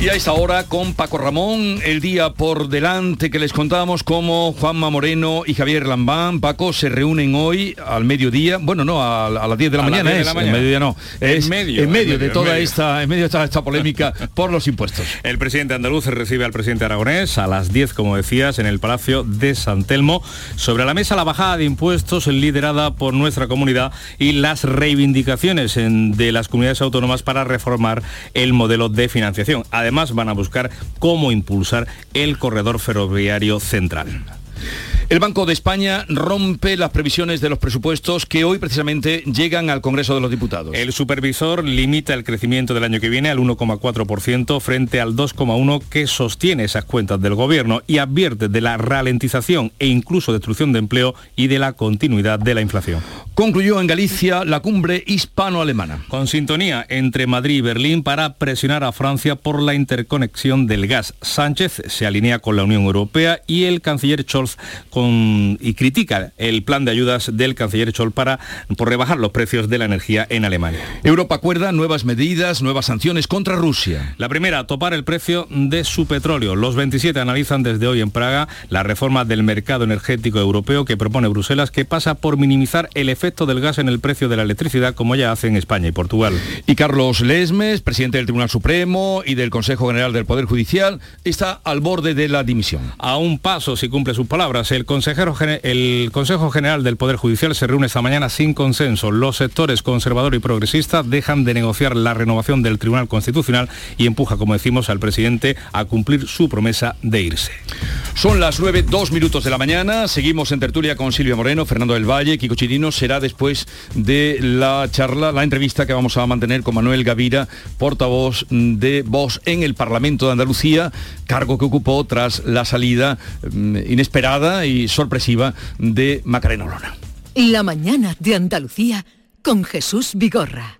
Y a esta hora con Paco Ramón, el día por delante que les contábamos cómo Juanma Moreno y Javier Lambán, Paco, se reúnen hoy al mediodía, bueno, no, a, las 10 de la mañana es, en mediodía no, es en medio, en medio de toda esta, en medio de toda esta polémica por los impuestos. El presidente andaluz recibe al presidente aragonés a las 10, como decías, en el Palacio de San Telmo. Sobre la mesa la bajada de impuestos liderada por nuestra comunidad y las reivindicaciones de las comunidades autónomas para reformar el modelo de financiación. Además, van a buscar cómo impulsar el corredor ferroviario central. El Banco de España rompe las previsiones de los presupuestos que hoy precisamente llegan al Congreso de los Diputados. El supervisor limita el crecimiento del año que viene al 1,4% frente al 2,1% que sostiene esas cuentas del Gobierno y advierte de la ralentización e incluso destrucción de empleo y de la continuidad de la inflación. Concluyó en Galicia la cumbre hispano-alemana. Con sintonía entre Madrid y Berlín para presionar a Francia por la interconexión del gas. Sánchez se alinea con la Unión Europea y el canciller Scholz y critica el plan de ayudas del canciller Scholz para por rebajar los precios de la energía en Alemania. Europa acuerda nuevas medidas, nuevas sanciones contra Rusia. La primera, topar el precio de su petróleo. Los 27 analizan desde hoy en Praga la reforma del mercado energético europeo que propone Bruselas que pasa por minimizar el efecto del gas en el precio de la electricidad como ya hace en España y Portugal. Y Carlos Lesmes, presidente del Tribunal Supremo y del Consejo General del Poder Judicial, está al borde de la dimisión. A un paso, si cumple sus palabras, el consejero, el Consejo General del Poder Judicial se reúne esta mañana sin consenso. Los sectores conservador y progresista dejan de negociar la renovación del Tribunal Constitucional y empuja, como decimos, al presidente a cumplir su promesa de irse. Son las 9, dos minutos de la mañana. Seguimos en tertulia con Silvia Moreno, Fernando del Valle, Kiko Chirino. Será después de la charla, la entrevista que vamos a mantener con Manuel Gavira, portavoz de Voz en el Parlamento de Andalucía, cargo que ocupó tras la salida mm, inesperada y sorpresiva de Macarena Olona. La mañana de Andalucía con Jesús Vigorra.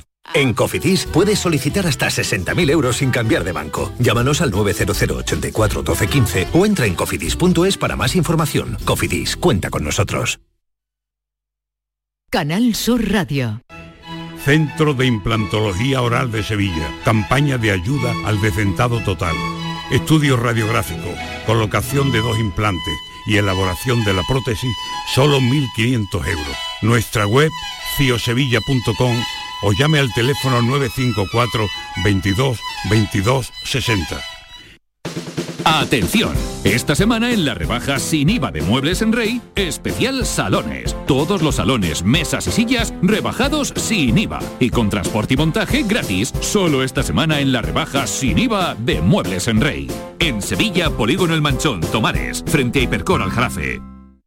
En Cofidis puedes solicitar hasta 60.000 euros sin cambiar de banco. Llámanos al 900 84 12 15 o entra en cofidis.es para más información. Cofidis, cuenta con nosotros. Canal Sur Radio. Centro de Implantología Oral de Sevilla. Campaña de ayuda al decentado total. Estudio radiográfico, colocación de dos implantes y elaboración de la prótesis, solo 1.500 euros. Nuestra web, ciosevilla.com o llame al teléfono 954 22 22 60. Atención, esta semana en la rebaja sin IVA de Muebles en Rey, especial salones. Todos los salones, mesas y sillas rebajados sin IVA y con transporte y montaje gratis, solo esta semana en la rebaja sin IVA de Muebles en Rey. En Sevilla, Polígono El Manchón, Tomares, frente a Hipercor al Jarafe.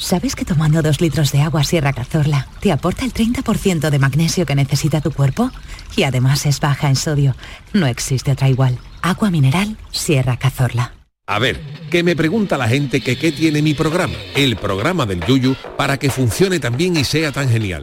¿Sabes que tomando dos litros de agua Sierra Cazorla te aporta el 30% de magnesio que necesita tu cuerpo? Y además es baja en sodio. No existe otra igual. Agua mineral Sierra Cazorla. A ver, que me pregunta la gente que qué tiene mi programa, el programa del Yuyu, para que funcione tan bien y sea tan genial.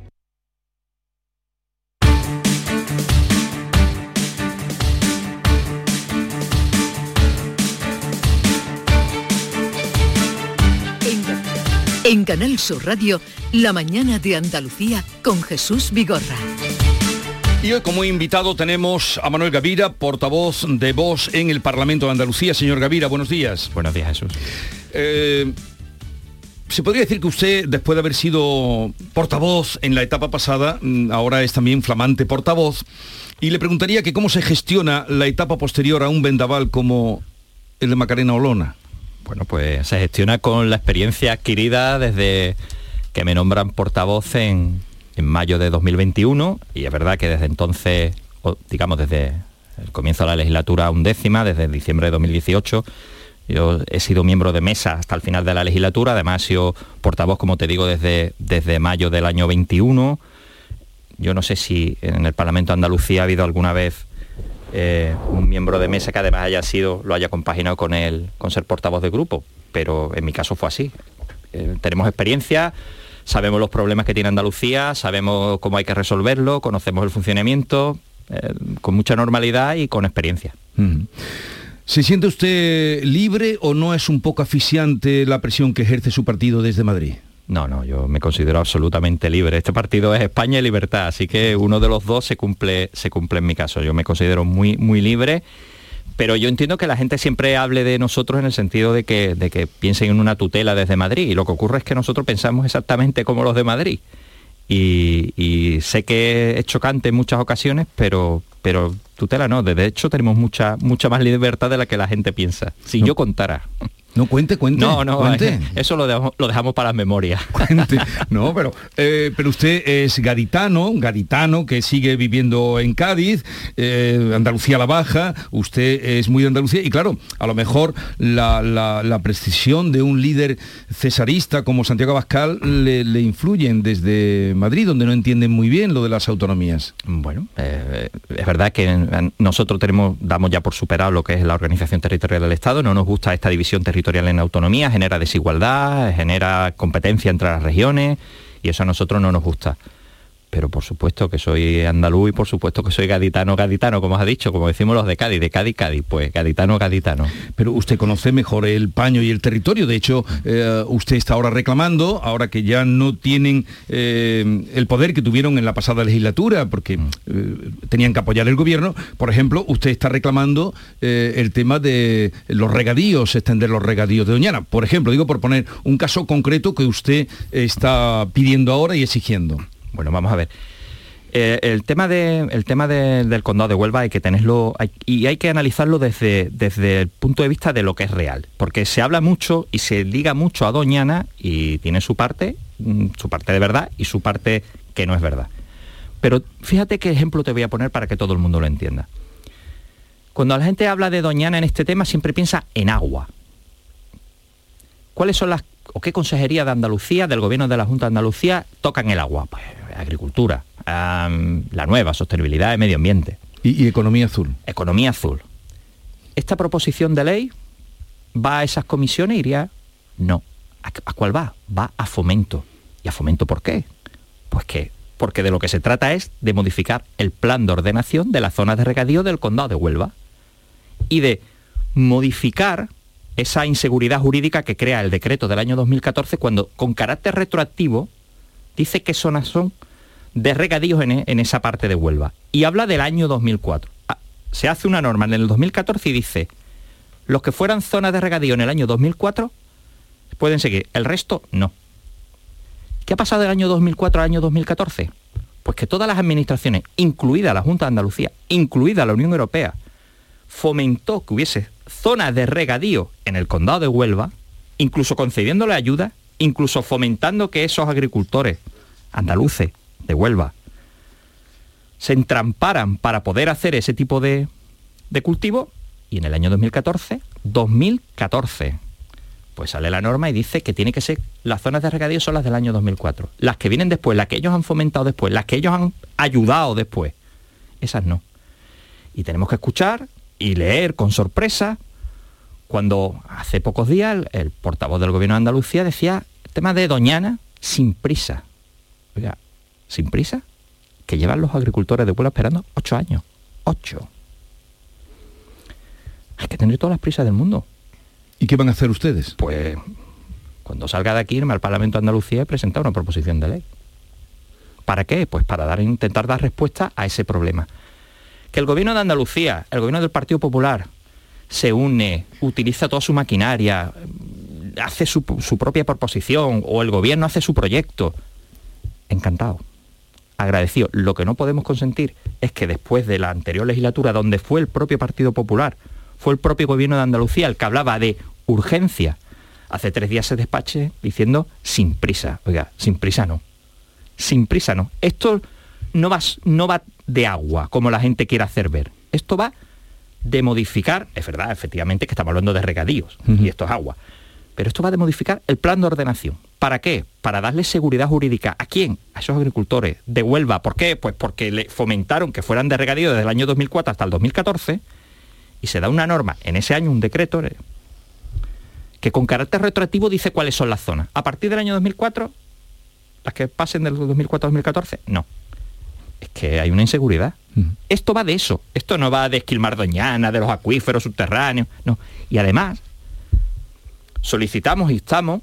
En Canal Sur Radio, La mañana de Andalucía con Jesús Vigorra. Y hoy como invitado tenemos a Manuel Gavira, portavoz de Voz en el Parlamento de Andalucía. Señor Gavira, buenos días. Buenos días, Jesús. Eh, se podría decir que usted, después de haber sido portavoz en la etapa pasada, mm, ahora es también flamante portavoz, y le preguntaría que cómo se gestiona la etapa posterior a un vendaval como el de Macarena Olona. Bueno, pues se gestiona con la experiencia adquirida desde que me nombran portavoz en, en mayo de 2021 y es verdad que desde entonces, digamos desde el comienzo de la legislatura undécima, desde diciembre de 2018, yo he sido miembro de mesa hasta el final de la legislatura, además he sido portavoz, como te digo, desde, desde mayo del año 21. Yo no sé si en el Parlamento de Andalucía ha habido alguna vez eh, un miembro de mesa que además haya sido, lo haya compaginado con el, con ser portavoz de grupo, pero en mi caso fue así. Eh, tenemos experiencia, sabemos los problemas que tiene Andalucía, sabemos cómo hay que resolverlo, conocemos el funcionamiento, eh, con mucha normalidad y con experiencia. ¿Se siente usted libre o no es un poco asfixiante la presión que ejerce su partido desde Madrid? No, no, yo me considero absolutamente libre. Este partido es España y libertad, así que uno de los dos se cumple, se cumple en mi caso. Yo me considero muy, muy libre, pero yo entiendo que la gente siempre hable de nosotros en el sentido de que, de que piensen en una tutela desde Madrid. Y lo que ocurre es que nosotros pensamos exactamente como los de Madrid. Y, y sé que es chocante en muchas ocasiones, pero, pero tutela no. De hecho, tenemos mucha, mucha más libertad de la que la gente piensa. Si yo contara. No, cuente, cuente. No, no, cuente. eso lo dejamos, lo dejamos para las memorias. Cuente. No, pero, eh, pero usted es gaditano, gaditano que sigue viviendo en Cádiz, eh, Andalucía la Baja, usted es muy de Andalucía y claro, a lo mejor la, la- la precisión de un líder cesarista como Santiago Abascal le, le influyen desde Madrid, donde no entienden muy bien lo de las autonomías. Bueno, eh, es verdad que nosotros tenemos, damos ya por superado lo que es la organización territorial del Estado, no nos gusta esta división territorial en autonomía, genera desigualdad, genera competencia entre las regiones y eso a nosotros no nos gusta. Pero por supuesto que soy andaluz y por supuesto que soy gaditano, gaditano, como has dicho, como decimos los de Cádiz, de Cádiz, Cádiz, pues gaditano, gaditano. Pero usted conoce mejor el paño y el territorio. De hecho, eh, usted está ahora reclamando, ahora que ya no tienen eh, el poder que tuvieron en la pasada legislatura, porque eh, tenían que apoyar el gobierno. Por ejemplo, usted está reclamando el tema de los regadíos, extender los regadíos de Doñana. Por ejemplo, digo por poner un caso concreto que usted está pidiendo ahora y exigiendo. Bueno, vamos a ver. Eh, el tema, de- el tema de- del condado de Huelva hay que tenerlo hay- y hay que analizarlo desde, desde el punto de vista de lo que es real, porque se habla mucho y se liga mucho a Doñana y tiene su parte, mm, su parte de verdad y su parte que no es verdad. Pero fíjate qué ejemplo te voy a poner para que todo el mundo lo entienda. Cuando la gente habla de Doñana en este tema siempre piensa en agua. ¿Cuáles son las o qué consejería de Andalucía, del gobierno de la Junta de Andalucía, tocan el agua? Pues agricultura, la nueva, sostenibilidad y medio ambiente. Y, y economía azul. Economía azul. ¿Esta proposición de ley va a esas comisiones? Iría, no. ¿A, a cuál va? Va a fomento. ¿Y a fomento por qué? Pues que, porque de lo que se trata es de modificar el plan de ordenación de las zonas de regadío del condado de Huelva y de modificar esa inseguridad jurídica que crea el decreto del año 2014 cuando con carácter retroactivo dice qué zonas son de regadíos en, e- en esa parte de Huelva y habla del año 2004. Ah, Se hace una norma en el 2014 y dice, los que fueran zonas de regadío en el año 2004 pueden seguir, el resto no. ¿Qué ha pasado del año 2004 al año 2014? Pues que todas las administraciones, incluida la Junta de Andalucía, incluida la Unión Europea, fomentó que hubiese zonas de regadío en el condado de Huelva, incluso concediéndole ayuda, incluso fomentando que esos agricultores andaluces de Huelva se entramparan para poder hacer ese tipo de, de cultivo y en el año 2014, 2014, pues sale la norma y dice que tiene que ser, las zonas de regadío son las del año 2004. Las que vienen después, las que ellos han fomentado después, las que ellos han ayudado después, esas no. Y tenemos que escuchar y leer con sorpresa cuando hace pocos días el, portavoz del gobierno de Andalucía decía el tema de Doñana sin prisa. Oiga, sin prisa, que llevan los agricultores de pueblo esperando ocho años. Ocho. Hay que tener todas las prisas del mundo. ¿Y qué van a hacer ustedes? Pues cuando salga de aquí irme al Parlamento de Andalucía y presentar una proposición de ley. ¿Para qué? Pues para dar, intentar dar respuesta a ese problema que el gobierno de Andalucía, el gobierno del Partido Popular, se une, utiliza toda su maquinaria, hace su, propia proposición o el gobierno hace su proyecto, encantado, agradecido. Lo que no podemos consentir es que después de la anterior legislatura, donde fue el propio Partido Popular, fue el propio gobierno de Andalucía el que hablaba de urgencia, hace tres días se despache diciendo sin prisa. Oiga, sin prisa no. Sin prisa no. Esto no va, no va de agua, como la gente quiere hacer ver. Esto va de modificar, es verdad, efectivamente, que estamos hablando de regadíos, y esto es agua, pero esto va de modificar el plan de ordenación. ¿Para qué? Para darle seguridad jurídica. ¿A quién? A esos agricultores de Huelva. ¿Por qué? Pues porque le fomentaron que fueran de regadío desde el año 2004 hasta el 2014 y se da una norma, en ese año un decreto, eh, que con carácter retroactivo dice cuáles son las zonas. A partir del año 2004, las que pasen del 2004 2014, no es que hay una inseguridad. Esto va de eso. Esto no va de esquilmar doñana, de los acuíferos subterráneos. No. Y además, solicitamos y estamos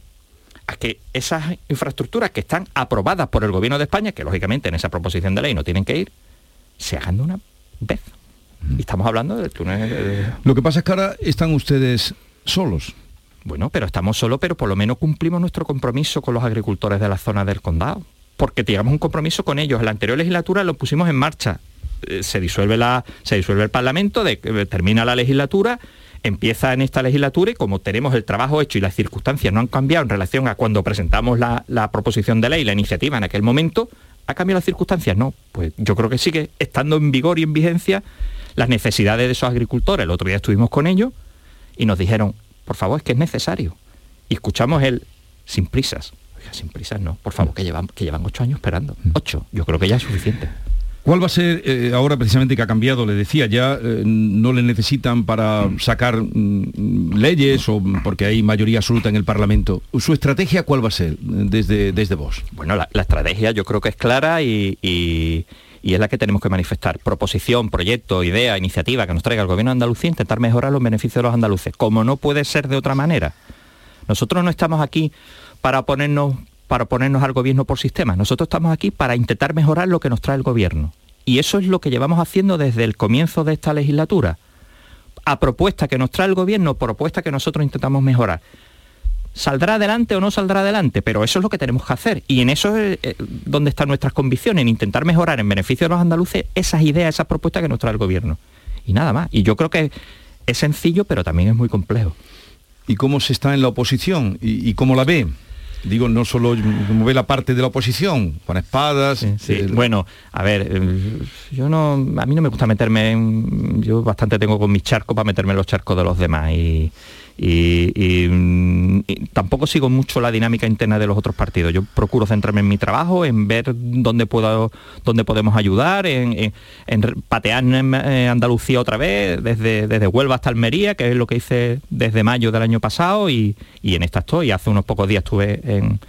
a que esas infraestructuras que están aprobadas por el gobierno de España, que lógicamente en esa proposición de ley no tienen que ir, se hagan de una vez. Y estamos hablando del túnel. Lo que pasa es que ahora están ustedes solos. Bueno, pero estamos solos, pero por lo menos cumplimos nuestro compromiso con los agricultores de la zona del condado porque teníamos un compromiso con ellos. En la anterior legislatura lo pusimos en marcha. Eh, se disuelve, la, se disuelve el Parlamento, eh, termina la legislatura, empieza en esta legislatura y como tenemos el trabajo hecho y las circunstancias no han cambiado en relación a cuando presentamos la, proposición de ley, la iniciativa en aquel momento, ¿ha cambiado las circunstancias? No, pues yo creo que sigue estando en vigor y en vigencia las necesidades de esos agricultores. El otro día estuvimos con ellos y nos dijeron, por favor, es que es necesario. Y escuchamos el sin prisas sin prisas no, por favor, que llevan, que llevan ocho años esperando. Mm. Ocho, yo creo que ya es suficiente. ¿Cuál va a ser, eh, ahora precisamente que ha cambiado, le decía, ya eh, no le necesitan para sacar mm, leyes o porque hay mayoría absoluta en el Parlamento? ¿Su estrategia cuál va a ser desde, desde vos? Bueno, la, estrategia yo creo que es clara y, y, es la que tenemos que manifestar. Proposición, proyecto, idea, iniciativa que nos traiga el Gobierno Andalucía, intentar mejorar los beneficios de los andaluces, como no puede ser de otra manera. Nosotros no estamos aquí para ponernos, para ponernos al gobierno por sistema. Nosotros estamos aquí para intentar mejorar lo que nos trae el gobierno. Y eso es lo que llevamos haciendo desde el comienzo de esta legislatura. A propuesta que nos trae el gobierno, propuesta que nosotros intentamos mejorar. ¿Saldrá adelante o no saldrá adelante? Pero eso es lo que tenemos que hacer. Y en eso es eh, donde están nuestras convicciones, en intentar mejorar en beneficio de los andaluces esas ideas, esas propuestas que nos trae el gobierno. Y nada más. Y yo creo que es sencillo, pero también es muy complejo. ¿Y cómo se está en la oposición? y cómo la ve? Digo, no solo como ve la parte de la oposición, con espadas. Bueno, a ver, eh, yo no, a mí no me gusta meterme en, yo bastante tengo con mis charcos para meterme en los charcos de los demás y, y, tampoco sigo mucho la dinámica interna de los otros partidos. Yo procuro centrarme en mi trabajo, en ver dónde puedo, dónde podemos ayudar, en, patear en eh, Andalucía otra vez, desde, desde Huelva hasta Almería, que es lo que hice desde mayo del año pasado, y, en esta estoy. Hace unos pocos días estuve en,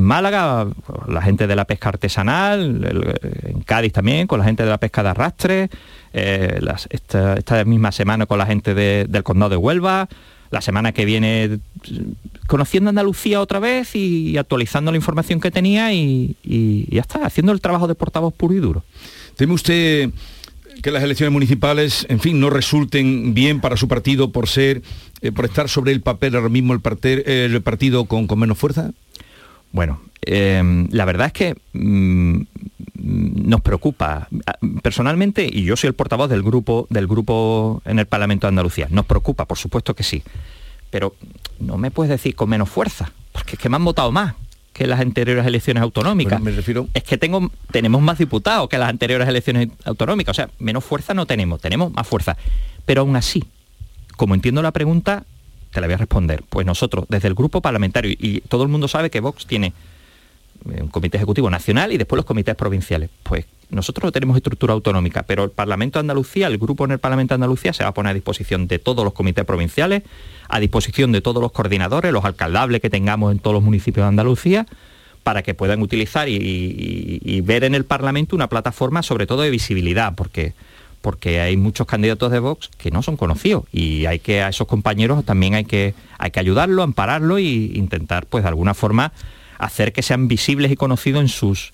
Málaga, la gente de la pesca artesanal, en Cádiz también, con la gente de la pesca de arrastre, eh, esta, misma semana con la gente del condado de Huelva, la semana que viene conociendo Andalucía otra vez y actualizando la información que tenía y, ya está, haciendo el trabajo de portavoz puro y duro. ¿Teme usted que las elecciones municipales, en fin, no resulten bien para su partido por ser, eh, por estar sobre el papel ahora mismo el, el partido con, con menos fuerza? Bueno, eh, la verdad es que mm, nos preocupa personalmente y yo soy el portavoz del grupo del grupo en el Parlamento de Andalucía. Nos preocupa, por supuesto que sí, pero no me puedes decir con menos fuerza, porque es que me han votado más que las anteriores elecciones autonómicas. me refiero... Es que tengo, tenemos más diputados que las anteriores elecciones autonómicas. O sea, menos fuerza no tenemos, tenemos más fuerza. Pero aún así, como entiendo la pregunta, te la voy a responder. Pues nosotros, desde el grupo parlamentario, y todo el mundo sabe que Vox tiene eh, un comité ejecutivo nacional y después los comités provinciales. Pues nosotros no tenemos estructura autonómica, pero el Parlamento de Andalucía, el grupo en el Parlamento de Andalucía se va a poner a disposición de todos los comités provinciales, a disposición de todos los coordinadores, los alcaldables que tengamos en todos los municipios de Andalucía, para que puedan utilizar y, ver en el Parlamento una plataforma sobre todo de visibilidad, porque porque hay muchos candidatos de Vox que no son conocidos y hay que a esos compañeros también hay que hay que ampararlo e intentar pues de alguna forma hacer que sean visibles y conocidos en sus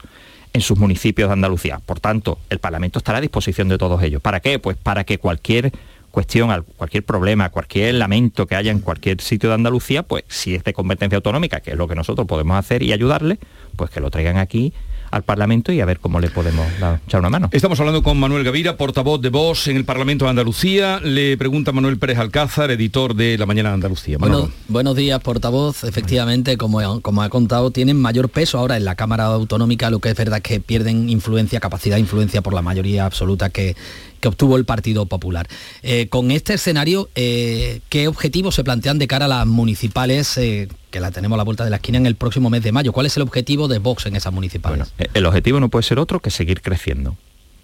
en sus municipios de Andalucía. Por tanto, el Parlamento estará a disposición de todos ellos. ¿Para qué? Pues para que cualquier cuestión, cualquier problema, cualquier lamento que haya en cualquier sitio de Andalucía, pues si es de competencia autonómica, que es lo que nosotros podemos hacer y ayudarle, pues que lo traigan aquí al Parlamento y a ver cómo le podemos echar una mano. Estamos hablando con Manuel Gavira, portavoz de Vox en el Parlamento de Andalucía. Le pregunta Manuel Pérez Alcázar, editor de La Mañana de Andalucía. Bueno, buenos días, portavoz. Efectivamente, como, como ha contado, tienen mayor peso ahora en la Cámara Autonómica, lo que es verdad que pierden influencia, capacidad de influencia por la mayoría absoluta que, que obtuvo el Partido Popular. Eh, con este escenario, eh, ¿qué objetivos se plantean de cara a las municipales eh, que la tenemos a la vuelta de la esquina en el próximo mes de mayo? ¿Cuál es el objetivo de Vox en esas municipales? el objetivo no puede ser otro que seguir creciendo.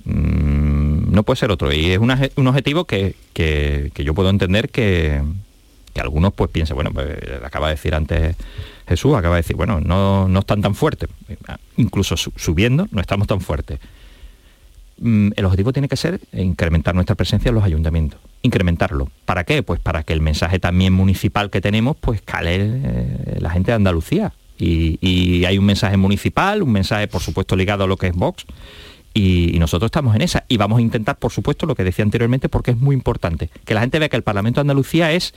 Mm, no puede ser otro. Y es un objetivo que, yo puedo entender que, algunos pues piensen, bueno, pues, acaba de decir antes Jesús, acaba de decir, bueno, no, no están tan fuertes. Incluso subiendo no estamos tan fuertes. Mm, el objetivo tiene que ser incrementar nuestra presencia en los ayuntamientos, incrementarlo. ¿Para qué? Pues para que el mensaje también municipal que tenemos, pues cale eh, la gente de Andalucía. Y, hay un mensaje municipal, un mensaje por supuesto ligado a lo que es Vox, y, nosotros estamos en esa. Y vamos a intentar, por supuesto, lo que decía anteriormente, porque es muy importante, que la gente vea que el Parlamento de Andalucía es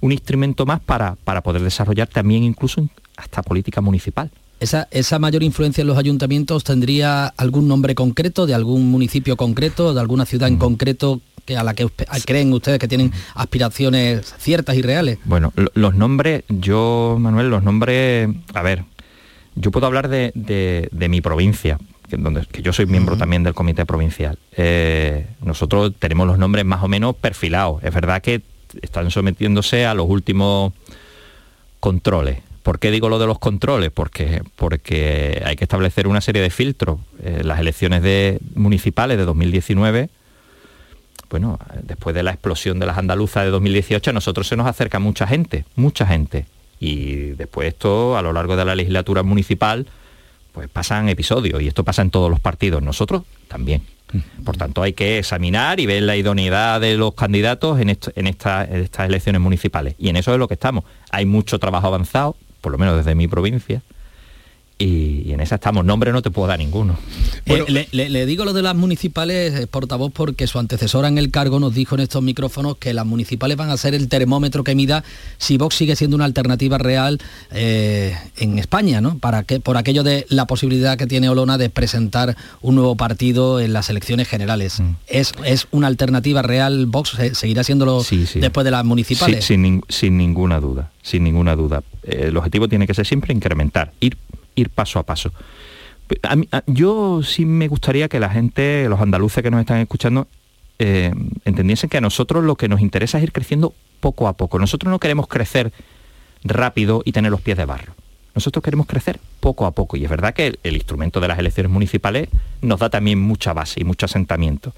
un instrumento más para, para poder desarrollar también incluso hasta política municipal. Esa, mayor influencia en los ayuntamientos tendría algún nombre concreto, de algún municipio concreto, de alguna ciudad en mm. concreto que a la que creen ustedes que tienen aspiraciones ciertas y reales? Bueno, los nombres, yo, Manuel, los nombres, a ver, yo puedo hablar de, mi provincia, que, donde, que yo soy miembro también del comité provincial. Eh, nosotros tenemos los nombres más o menos perfilados. Es verdad que están sometiéndose a los últimos controles ¿Por qué digo lo de los controles? Porque, porque hay que establecer una serie de filtros. Eh, las elecciones de, municipales de 2019, bueno, después de la explosión de las andaluzas de 2018, a nosotros se nos acerca mucha gente, mucha gente. Y después esto, a lo largo de la legislatura municipal, pues pasan episodios y esto pasa en todos los partidos. Nosotros también. Por tanto, hay que examinar y ver la idoneidad de los candidatos en, en estas elecciones municipales. Y en eso es lo que estamos. Hay mucho trabajo avanzado, por lo menos desde mi provincia, y, en esa estamos. Nombre no te puedo dar ninguno. Eh, le, digo lo de las municipales, eh, portavoz, porque su antecesora en el cargo nos dijo en estos micrófonos que las municipales van a ser el termómetro que mida si Vox sigue siendo una alternativa real eh, en España, ¿no? Para que, por aquello de la posibilidad que tiene Olona de presentar un nuevo partido en las elecciones generales. Mm. ¿Es, ¿Es, una alternativa real Vox? ¿Seguirá siéndolo después de las municipales? Sí, sin, sin ninguna duda, sin ninguna duda. el objetivo tiene que ser siempre incrementar, ir ir paso a paso. yo sí me gustaría que la gente, los andaluces que nos están escuchando, eh, entendiesen que a nosotros lo que nos interesa es ir creciendo poco a poco. Nosotros no queremos crecer rápido y tener los pies de barro. Nosotros queremos crecer poco a poco y es verdad que el, instrumento de las elecciones municipales nos da también mucha base y mucho asentamiento.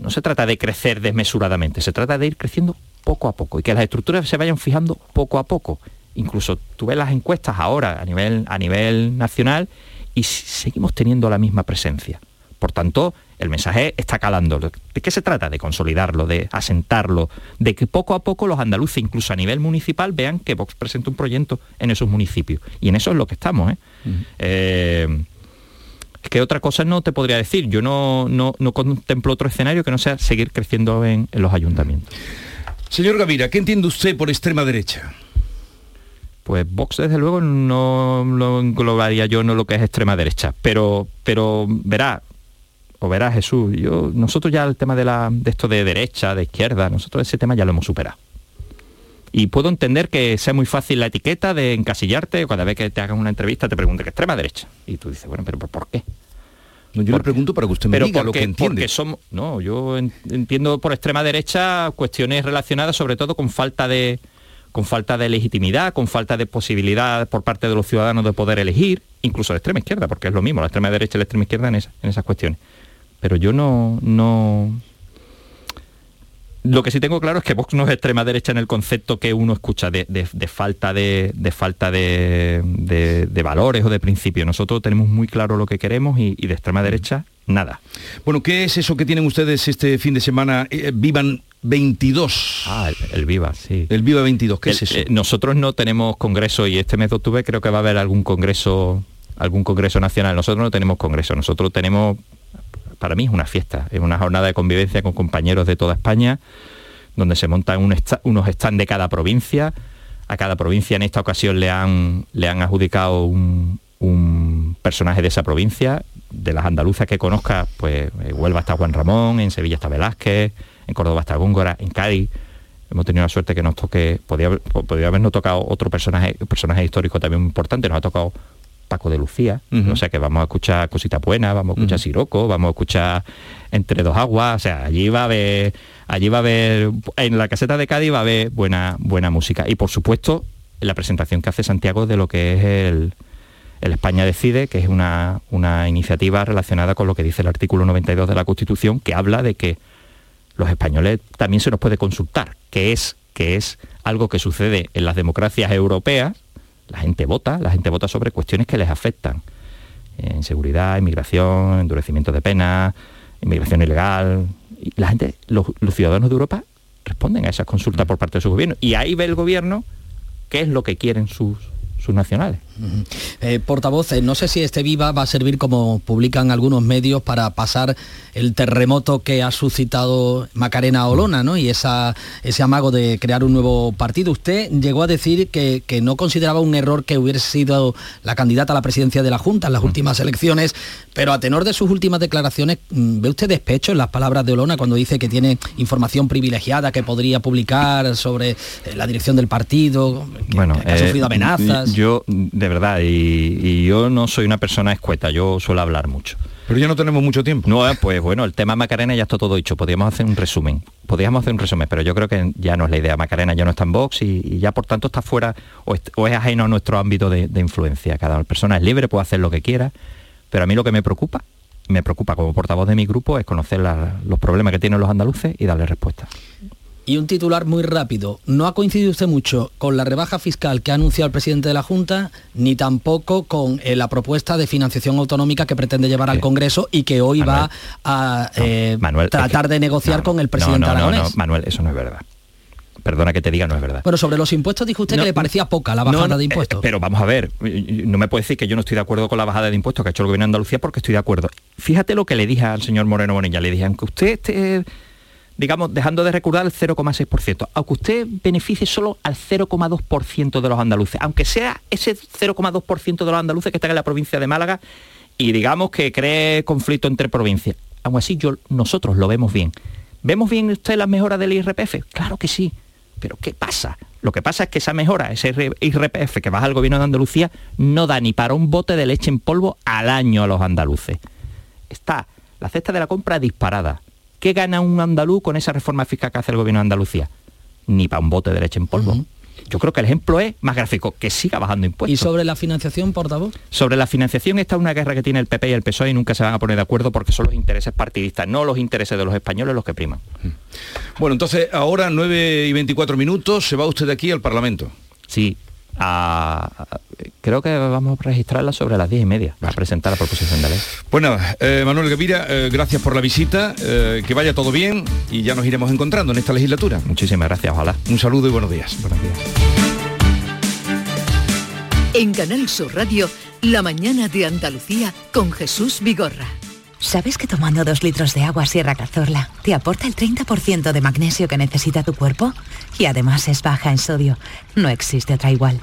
No se trata de crecer desmesuradamente, se trata de ir creciendo poco a poco y que las estructuras se vayan fijando poco a poco incluso tú ves las encuestas ahora a nivel, a nivel nacional y seguimos teniendo la misma presencia. Por tanto, el mensaje está calando. ¿De qué se trata? De consolidarlo, de asentarlo, de que poco a poco los andaluces, incluso a nivel municipal, vean que Vox presenta un proyecto en esos municipios. Y en eso es lo que estamos. ¿eh? Eh, es que otra cosa no te podría decir. Yo no, no, contemplo otro escenario que no sea seguir creciendo en, en los ayuntamientos. Señor Gavira, ¿qué entiende usted por extrema derecha? Pues Vox desde luego no lo englobaría yo no lo que es extrema derecha, pero, pero verá, o verá Jesús, yo, nosotros ya el tema de, la, de esto de derecha, de izquierda, nosotros ese tema ya lo hemos superado. Y puedo entender que sea muy fácil la etiqueta de encasillarte, cada vez que te hagan una entrevista te pregunte que extrema derecha. Y tú dices, bueno, pero ¿por qué? yo le pregunto para que usted me diga lo que entiende. Porque somos, no, yo entiendo por extrema derecha cuestiones relacionadas sobre todo con falta de con falta de legitimidad, con falta de posibilidad por parte de los ciudadanos de poder elegir, incluso la extrema izquierda, porque es lo mismo, la extrema derecha y la extrema izquierda en, en esas cuestiones. Pero yo no, no, lo que sí tengo claro es que Vox no es extrema derecha en el concepto que uno escucha de, falta de, falta de, valores o de principios. Nosotros tenemos muy claro lo que queremos y, de extrema derecha nada. Bueno, ¿qué es eso que tienen ustedes este fin de semana? Eh, Vivan 22. Ah, el, Viva, sí. El Viva 22, ¿qué es eso? Eh, nosotros no tenemos congreso y este mes de octubre creo que va a haber algún congreso algún congreso nacional. Nosotros no tenemos congreso, nosotros tenemos para mí es una fiesta, es una jornada de convivencia con compañeros de toda España, donde se montan unos stands de cada provincia. A cada provincia en esta ocasión le han, le han adjudicado un, personaje de esa provincia, de las andaluzas que conozca, pues en Huelva está Juan Ramón, en Sevilla está Velázquez, en Córdoba está Góngora, en Cádiz hemos tenido la suerte que nos toque, podría, podría habernos tocado otro personaje, personaje histórico también importante, nos ha tocado Paco de Lucía, o sea que vamos a escuchar Cosita Buena, vamos a escuchar Siroco, vamos a escuchar Entre dos aguas, o sea, allí va a haber, allí va a haber, en la caseta de Cádiz va a haber buena, buena música. Y por supuesto, la presentación que hace Santiago de lo que es el, el España Decide, que es una, una iniciativa relacionada con lo que dice el artículo 92 de la Constitución, que habla de que los españoles también se nos puede consultar, que es, que es algo que sucede en las democracias europeas, la gente vota, la gente vota sobre cuestiones que les afectan. En seguridad, inmigración, endurecimiento de penas, inmigración ilegal. Y la gente, los, ciudadanos de Europa responden a esas consultas por parte de su gobierno. Y ahí ve el gobierno qué es lo que quieren sus, sus nacionales. Eh, portavoz, eh, no sé si este Viva va a servir como publican algunos medios para pasar el terremoto que ha suscitado Macarena Olona ¿no? y esa, ese amago de crear un nuevo partido. Usted llegó a decir que, no consideraba un error que hubiese sido la candidata a la presidencia de la Junta en las últimas elecciones, pero a tenor de sus últimas declaraciones, mm, ¿ve usted despecho en las palabras de Olona cuando dice que tiene información privilegiada que podría publicar sobre eh, la dirección del partido, que, bueno, ha sufrido amenazas? Yo de verdad, y, yo no soy una persona escueta, yo suelo hablar mucho. Pero ya no tenemos mucho tiempo. No, eh, pues bueno, el tema Macarena ya está todo dicho. Podríamos hacer un resumen. Podríamos hacer un resumen, pero yo creo que ya no es la idea. Macarena ya no está en Vox y, ya por tanto está fuera o es, ajeno a nuestro ámbito de, influencia. Cada persona es libre, puede hacer lo que quiera. Pero a mí lo que me preocupa, me preocupa como portavoz de mi grupo, es conocer los problemas que tienen los andaluces y darle respuesta. Y un titular muy rápido. No ha coincidido usted mucho con la rebaja fiscal que ha anunciado el presidente de la Junta, ni tampoco con eh, la propuesta de financiación autonómica que pretende llevar al Congreso y que hoy va a eh, tratar de negociar con el presidente aragonés. Manuel, eso no es verdad perdona que te diga, no es verdad. Pero sobre los impuestos dijo usted que le parecía poca la bajada de impuestos. Eh, pero vamos a ver, no me puede decir que yo no estoy de acuerdo con la bajada de impuestos que ha hecho el gobierno de Andalucía porque estoy de acuerdo. Fíjate lo que le dije al señor Moreno Bonilla, le dije, aunque usted esté digamos, dejando de recordar el 0,6%, aunque usted beneficie solo al 0,2% de los andaluces, aunque sea ese 0,2% de los andaluces que están en la provincia de Málaga y digamos que cree conflicto entre provincias. Aún así, yo, nosotros lo vemos bien. ¿Vemos bien usted las mejoras del IRPF? Claro que sí. Pero ¿qué pasa? Lo que pasa es que esa mejora, ese IRPF que baja el gobierno de Andalucía, no da ni para un bote de leche en polvo al año a los andaluces. Está la cesta de la compra disparada, ¿Qué gana un andaluz con esa reforma fiscal que hace el gobierno de Andalucía? Ni para un bote de leche en polvo. Yo creo que el ejemplo es más gráfico, que siga bajando impuestos. ¿Y sobre la financiación, portavoz? Sobre la financiación está una guerra que tiene el PP y el PSOE y nunca se van a poner de acuerdo porque son los intereses partidistas, no los intereses de los españoles los que priman. Bueno, entonces ahora 9 y 24 minutos, se va usted de aquí al Parlamento. Sí, creo que vamos a registrarla sobre las diez y media, a presentar la proposición de ley. Bueno, eh, Manuel Gavira, eh, gracias por la visita, eh, que vaya todo bien y ya nos iremos encontrando en esta legislatura. Muchísimas gracias, ojalá. Un saludo y buenos días. Buenos días. En Canal Sur Radio, La mañana de Andalucía con Jesús Vigorra. ¿Sabes que tomando dos litros de agua Sierra Cazorla te aporta el 30% de magnesio que necesita tu cuerpo? Y además es baja en sodio. No existe otra igual.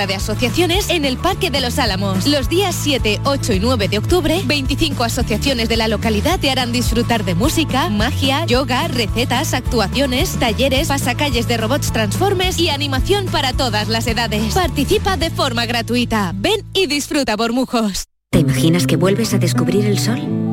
de asociaciones en el Parque de los Álamos. Los días 7, 8 y 9 de octubre, 25 asociaciones de la localidad te harán disfrutar de música, magia, yoga, recetas, actuaciones, talleres, pasacalles de robots transformes y animación para todas las edades. Participa de forma gratuita. Ven y disfruta Bormujos. ¿Te imaginas que vuelves a descubrir el sol?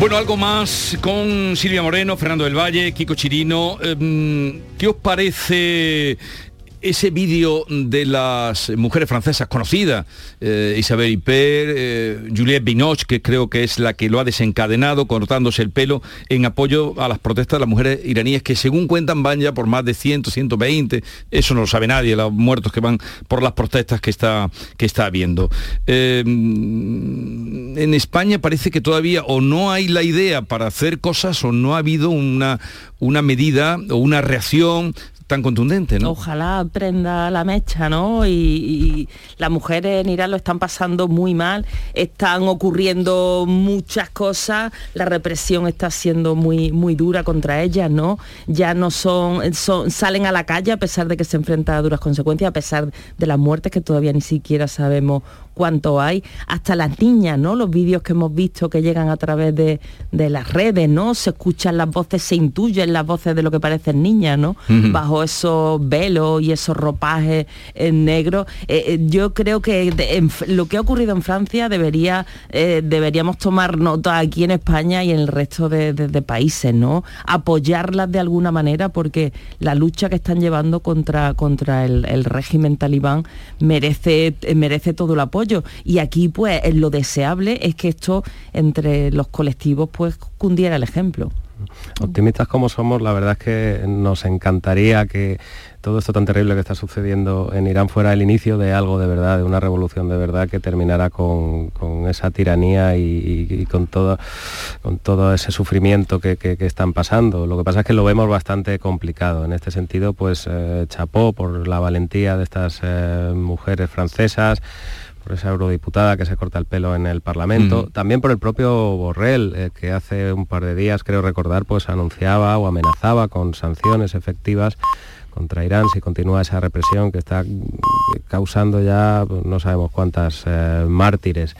Bueno, algo más con Silvia Moreno, Fernando del Valle, Kiko Chirino. Em, ¿Qué os parece ese vídeo de las mujeres francesas conocidas, eh, Isabel Iper, eh, Juliette Binoche, que creo que es la que lo ha desencadenado, cortándose el pelo, en apoyo a las protestas de las mujeres iraníes, que según cuentan van ya por más de 100, 120, eso no lo sabe nadie, los muertos que van por las protestas que está, que está habiendo. Eh, en España parece que todavía o no hay la idea para hacer cosas o no ha habido una, una medida o una reacción tan contundente, ¿no? Ojalá prenda la mecha, ¿no? Y, las mujeres en Irán lo están pasando muy mal, están ocurriendo muchas cosas, la represión está siendo muy, muy dura contra ellas, ¿no? Ya no son, son, salen a la calle a pesar de que se enfrentan a duras consecuencias, a pesar de las muertes que todavía ni siquiera sabemos cuánto hay, hasta las niñas, ¿no? Los vídeos que hemos visto que llegan a través de, las redes, ¿no? Se escuchan las voces, se intuyen las voces de lo que parecen niñas, ¿no? Bajo esos velos y esos ropajes en negro. Eh, eh, yo creo que lo que ha ocurrido en Francia debería, eh, deberíamos tomar nota aquí en España y en el resto de, países, ¿no? Apoyarlas de alguna manera porque la lucha que están llevando contra, contra el, el régimen talibán merece, merece todo el apoyo y aquí pues lo deseable es que esto entre los colectivos pues cundiera el ejemplo. Optimistas como somos, la verdad es que nos encantaría que todo esto tan terrible que está sucediendo en Irán fuera el inicio de algo de verdad, de una revolución de verdad que terminara con, esa tiranía y, con, todo, con todo ese sufrimiento que, están pasando. Lo que pasa es que lo vemos bastante complicado. En este sentido, pues eh, chapó por la valentía de estas eh, mujeres francesas por esa eurodiputada que se corta el pelo en el Parlamento, mm. también por el propio Borrell, eh, que hace un par de días, creo recordar, pues anunciaba o amenazaba con sanciones efectivas contra Irán si continúa esa represión que está causando ya pues, no sabemos cuántas eh, mártires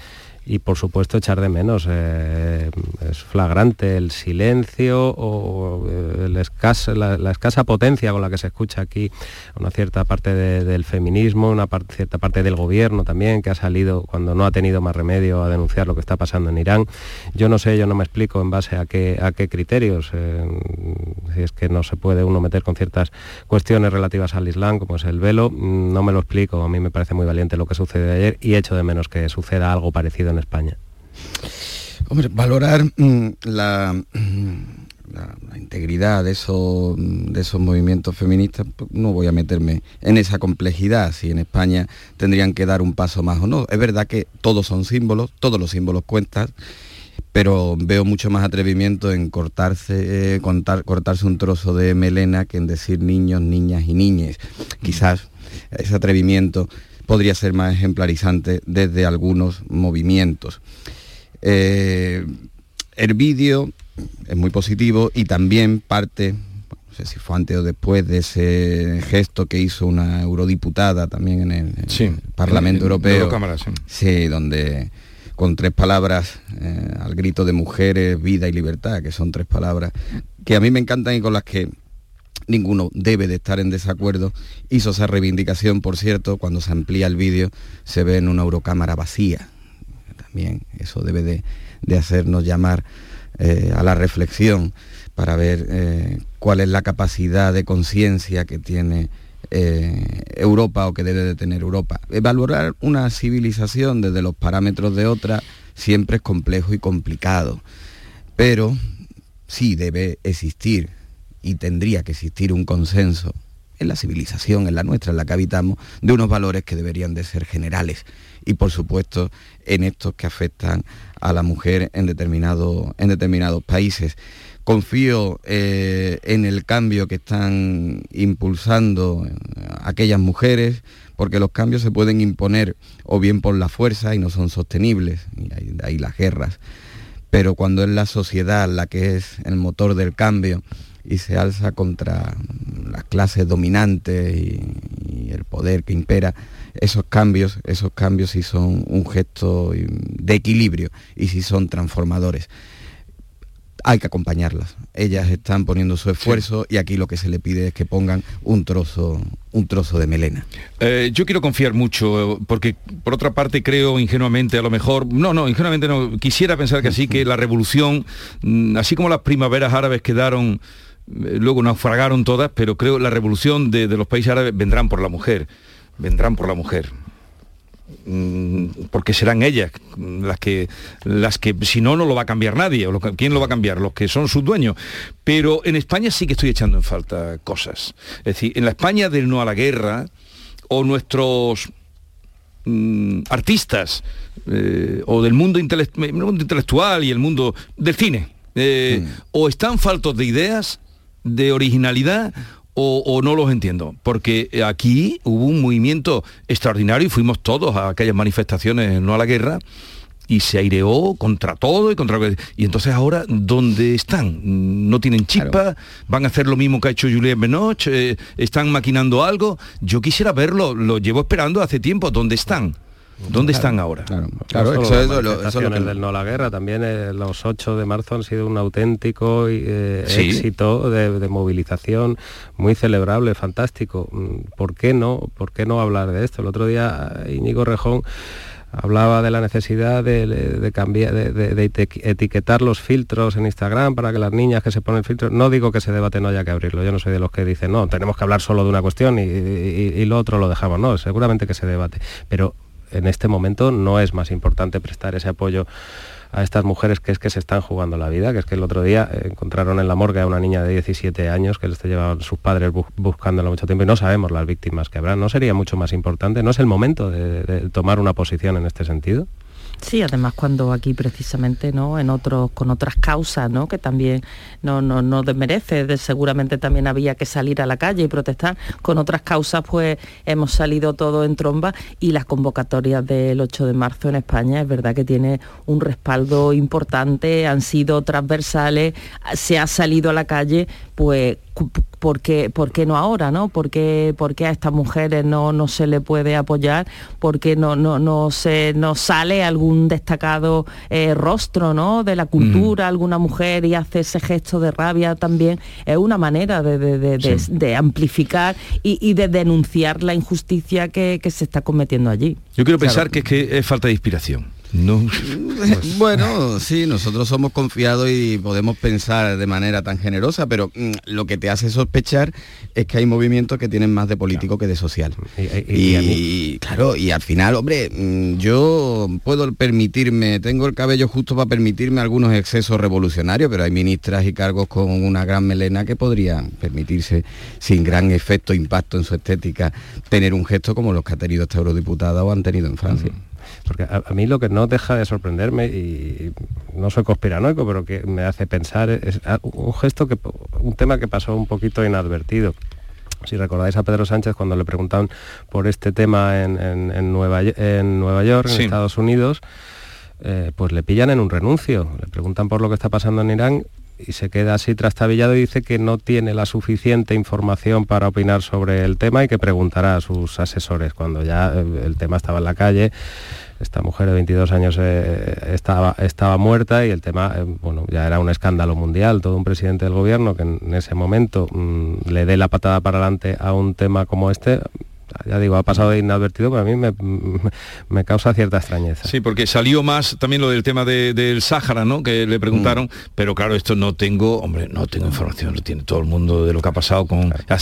y por supuesto echar de menos. Eh, es flagrante el silencio o eh, la, escasa potencia con la que se escucha aquí una cierta parte del feminismo, una cierta parte del gobierno también que ha salido cuando no ha tenido más remedio a denunciar lo que está pasando en Irán. Yo no sé, yo no me explico en base a qué, a qué criterios, eh, si es que no se puede uno meter con ciertas cuestiones relativas al Islam, como es el velo, no me lo explico. A mí me parece muy valiente lo que sucede ayer y echo de menos que suceda algo parecido en España? Hombre, valorar mm, la, la, integridad de esos, de esos movimientos feministas, pues, no voy a meterme en esa complejidad, si en España tendrían que dar un paso más o no. Es verdad que todos son símbolos, todos los símbolos cuentan, pero veo mucho más atrevimiento en cortarse, eh, cortarse un trozo de melena que en decir niños, niñas y niñes. Quizás ese atrevimiento podría ser más ejemplarizante desde algunos movimientos. Eh, el vídeo es muy positivo y también parte, no sé si fue antes o después de ese gesto que hizo una eurodiputada también en el, Parlamento Europeo. sí. donde con tres palabras eh, al grito de mujeres, vida y libertad, que son tres palabras que a mí me encantan y con las que ninguno debe de estar en desacuerdo. Hizo esa reivindicación, por cierto, cuando se amplía el vídeo se ve en una eurocámara vacía. También eso debe de, hacernos llamar eh, a la reflexión para ver eh, cuál es la capacidad de conciencia que tiene eh, Europa o que debe de tener Europa. Evaluar una civilización desde los parámetros de otra siempre es complejo y complicado, pero sí debe existir y tendría que existir un consenso en la civilización, en la nuestra, en la que habitamos, de unos valores que deberían de ser generales y por supuesto en estos que afectan a la mujer en, determinado, en determinados países. Confío eh, en el cambio que están impulsando aquellas mujeres, porque los cambios se pueden imponer o bien por la fuerza y no son sostenibles, y de ahí las guerras, pero cuando es la sociedad la que es el motor del cambio, y se alza contra las clases dominantes y, el poder que impera, esos cambios, esos cambios sí son un gesto de equilibrio y sí son transformadores. Hay que acompañarlas. Ellas están poniendo su esfuerzo y aquí lo que se le pide es que pongan un trozo, un trozo de melena. Eh, yo quiero confiar mucho, porque por otra parte creo ingenuamente, a lo mejor, no, no, ingenuamente no, quisiera pensar que así, que la revolución, mm, así como las primaveras árabes quedaron luego naufragaron todas, pero creo la revolución de, los países árabes vendrán por la mujer, vendrán por la mujer. Mm, porque serán ellas las que las que si no no lo va a cambiar nadie quién lo va a cambiar los que son sus dueños. Pero en España sí que estoy echando en falta cosas. Es decir en la España del no a la guerra o nuestros mm, artistas eh, o del mundo, intelectual y el mundo del cine eh, mm. o están faltos de ideas de originalidad o, no los entiendo, porque aquí hubo un movimiento extraordinario y fuimos todos a aquellas manifestaciones no a la guerra y se aireó contra todo y contra y entonces ahora dónde están no tienen chispa van a hacer lo mismo que ha hecho Julien Benoch eh, están maquinando algo yo quisiera verlo lo llevo esperando hace tiempo. Dónde están ¿Dónde están ahora? Claro, eso, es lo, del no a la guerra. También eh, los 8 de marzo han sido un auténtico eh, éxito de, movilización muy celebrable, fantástico. Mm, ¿Por qué no? ¿Por qué no hablar de esto? El otro día eh, Íñigo Rejón hablaba de la necesidad de, cambiar, de, etiquetar los filtros en Instagram para que las niñas que se ponen filtros, no digo que ese debate no haya que abrirlo, yo no soy de los que dicen, no, tenemos que hablar solo de una cuestión y, y lo otro lo dejamos, no, seguramente que se debate, pero en este momento no es más importante prestar ese apoyo a estas mujeres que es que se están jugando la vida, que es que el otro día eh, encontraron en la morgue a una niña de 17 años que les llevaban sus padres buscándola mucho tiempo y no sabemos las víctimas que habrá. ¿No sería mucho más importante? ¿No es el momento de tomar una posición en este sentido? Sí, además cuando aquí precisamente, ¿no? En otros, con otras causas, ¿no? Que también no, no, no desmerece, seguramente también había que salir a la calle y protestar. Con otras causas, pues hemos salido todo en tromba y las convocatorias del 8 de marzo en España es verdad que tiene un respaldo importante, han sido transversales, se ha salido a la calle, pues ¿por qué, no ahora? ¿no? ¿Por, qué, a estas mujeres no, no se le puede apoyar? ¿Por qué no, no, no, se, no sale algún destacado eh, rostro ¿no? de la cultura, alguna mujer y hace ese gesto de rabia también? Es una manera de, amplificar y, de denunciar la injusticia que, se está cometiendo allí. Yo quiero pensar que es que es falta de inspiración. No. bueno, sí, nosotros somos confiados y podemos pensar de manera tan generosa, pero mm, lo que te hace sospechar es que hay movimientos que tienen más de político que de social. Y, claro, y al final, hombre, mm, yo puedo permitirme, tengo el cabello justo para permitirme algunos excesos revolucionarios, pero hay ministras y cargos con una gran melena que podrían permitirse, sin gran efecto, impacto en su estética, tener un gesto como los que ha tenido esta eurodiputada o han tenido en Francia. Porque a, mí lo que no deja de sorprenderme, y no soy conspiranoico, pero que me hace pensar, es un gesto que, un tema que pasó un poquito inadvertido. Si recordáis a Pedro Sánchez cuando le preguntaban por este tema en, Nueva, en Nueva York, en Estados Unidos, eh, pues le pillan en un renuncio. Le preguntan por lo que está pasando en Irán y se queda así trastabillado y dice que no tiene la suficiente información para opinar sobre el tema y que preguntará a sus asesores cuando ya eh, el tema estaba en la calle esta mujer de 22 años eh, estaba, estaba muerta y el tema, eh, bueno, ya era un escándalo mundial, todo un presidente del gobierno que en, ese momento mm, le dé la patada para adelante a un tema como este, ya digo, ha pasado de inadvertido, pero a mí me, causa cierta extrañeza. Sí, porque salió más también lo del tema del Sáhara, ¿no? Que le preguntaron, mm. pero claro, esto no tengo, hombre, no tengo información, lo tiene todo el mundo de lo que ha pasado con, ya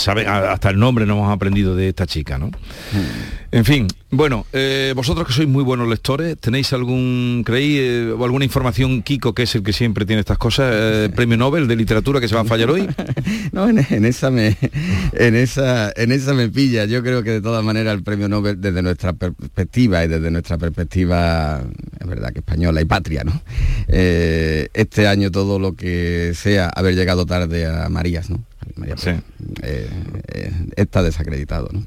hasta el nombre no hemos aprendido de esta chica, ¿no? Mm. En fin, bueno, eh, vosotros que sois muy buenos lectores, ¿tenéis algún, creí, eh, o alguna información, Kiko, que es el que siempre tiene estas cosas, eh, premio Nobel de literatura que se va a fallar hoy? no, en, esa me, en esa, en esa me pilla. Yo creo que de todas maneras el premio Nobel desde nuestra perspectiva y desde nuestra perspectiva, es verdad que española y patria, ¿no? este año todo lo que sea haber llegado tarde a Marías, ¿no? María, sí. está desacreditado, ¿no?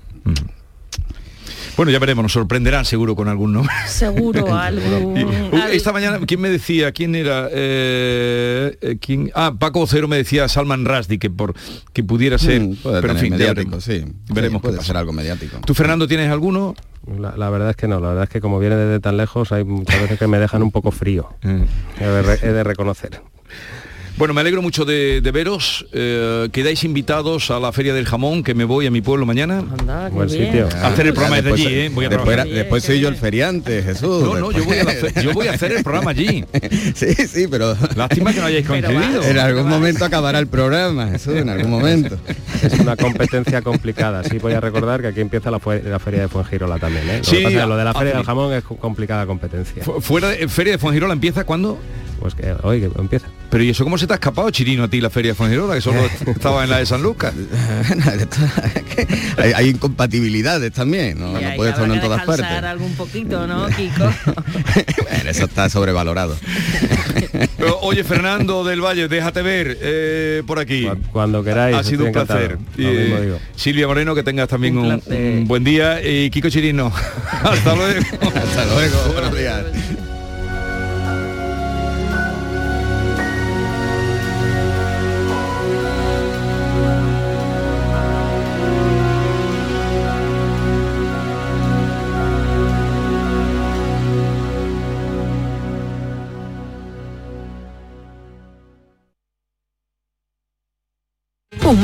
Bueno, ya veremos, nos sorprenderán seguro con algún nombre. Seguro, algo. esta mañana, ¿quién me decía? ¿Quién era? Eh, eh, ¿quién? Ah, Paco Vocero me decía Salman Rushdie, que por que pudiera ser. Mm, pero en fin, mediático, sí. Veremos puede ser algo mediático. ¿Tú, Fernando, tienes alguno? La, verdad es que no, la verdad es que como viene desde tan lejos hay muchas veces que me dejan un poco frío. Mm. he de reconocer. Bueno, me alegro mucho de, veros. Eh, quedáis invitados a la Feria del Jamón, que me voy a mi pueblo mañana. Anda, Buen sitio. A hacer el programa desde allí, ¿eh? Voy a después, después soy yo el feriante, Jesús. No, no, yo voy, a yo voy, a hacer el programa allí. sí, sí, pero... Lástima que no hayáis coincidido. En algún momento acabará el programa, Jesús, en algún momento. Es una competencia complicada. Sí, voy a recordar que aquí empieza la, Feria de Fuengirola también, ¿eh? Lo, sí, lo de la Feria del Jamón es complicada competencia. ¿Fuera de Feria de Fuengirola empieza cuándo? Pues que hoy que empieza. Pero ¿y eso cómo se te ha escapado, Chirino, a ti la Feria de Fuengirola, que solo estaba en la de San Lucas? hay, incompatibilidades también, no, no puede estar en todas partes. algún poquito, ¿no, Kiko? bueno, eso está sobrevalorado. oye, Fernando del Valle, déjate ver eh, por aquí. Cuando queráis. Ha sido un placer. Silvia Moreno, que tengas también un, un, buen día. Y Kiko Chirino, hasta luego. hasta luego, buenos días.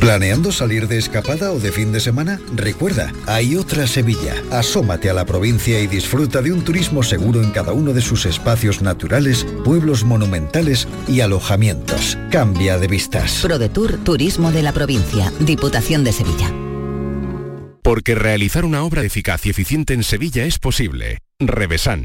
¿Planeando salir de escapada o de fin de semana? Recuerda, hay otra Sevilla. Asómate a la provincia y disfruta de un turismo seguro en cada uno de sus espacios naturales, pueblos monumentales y alojamientos. Cambia de vistas. ProDetour Turismo de la Provincia, Diputación de Sevilla. Porque realizar una obra eficaz y eficiente en Sevilla es posible. Revesan.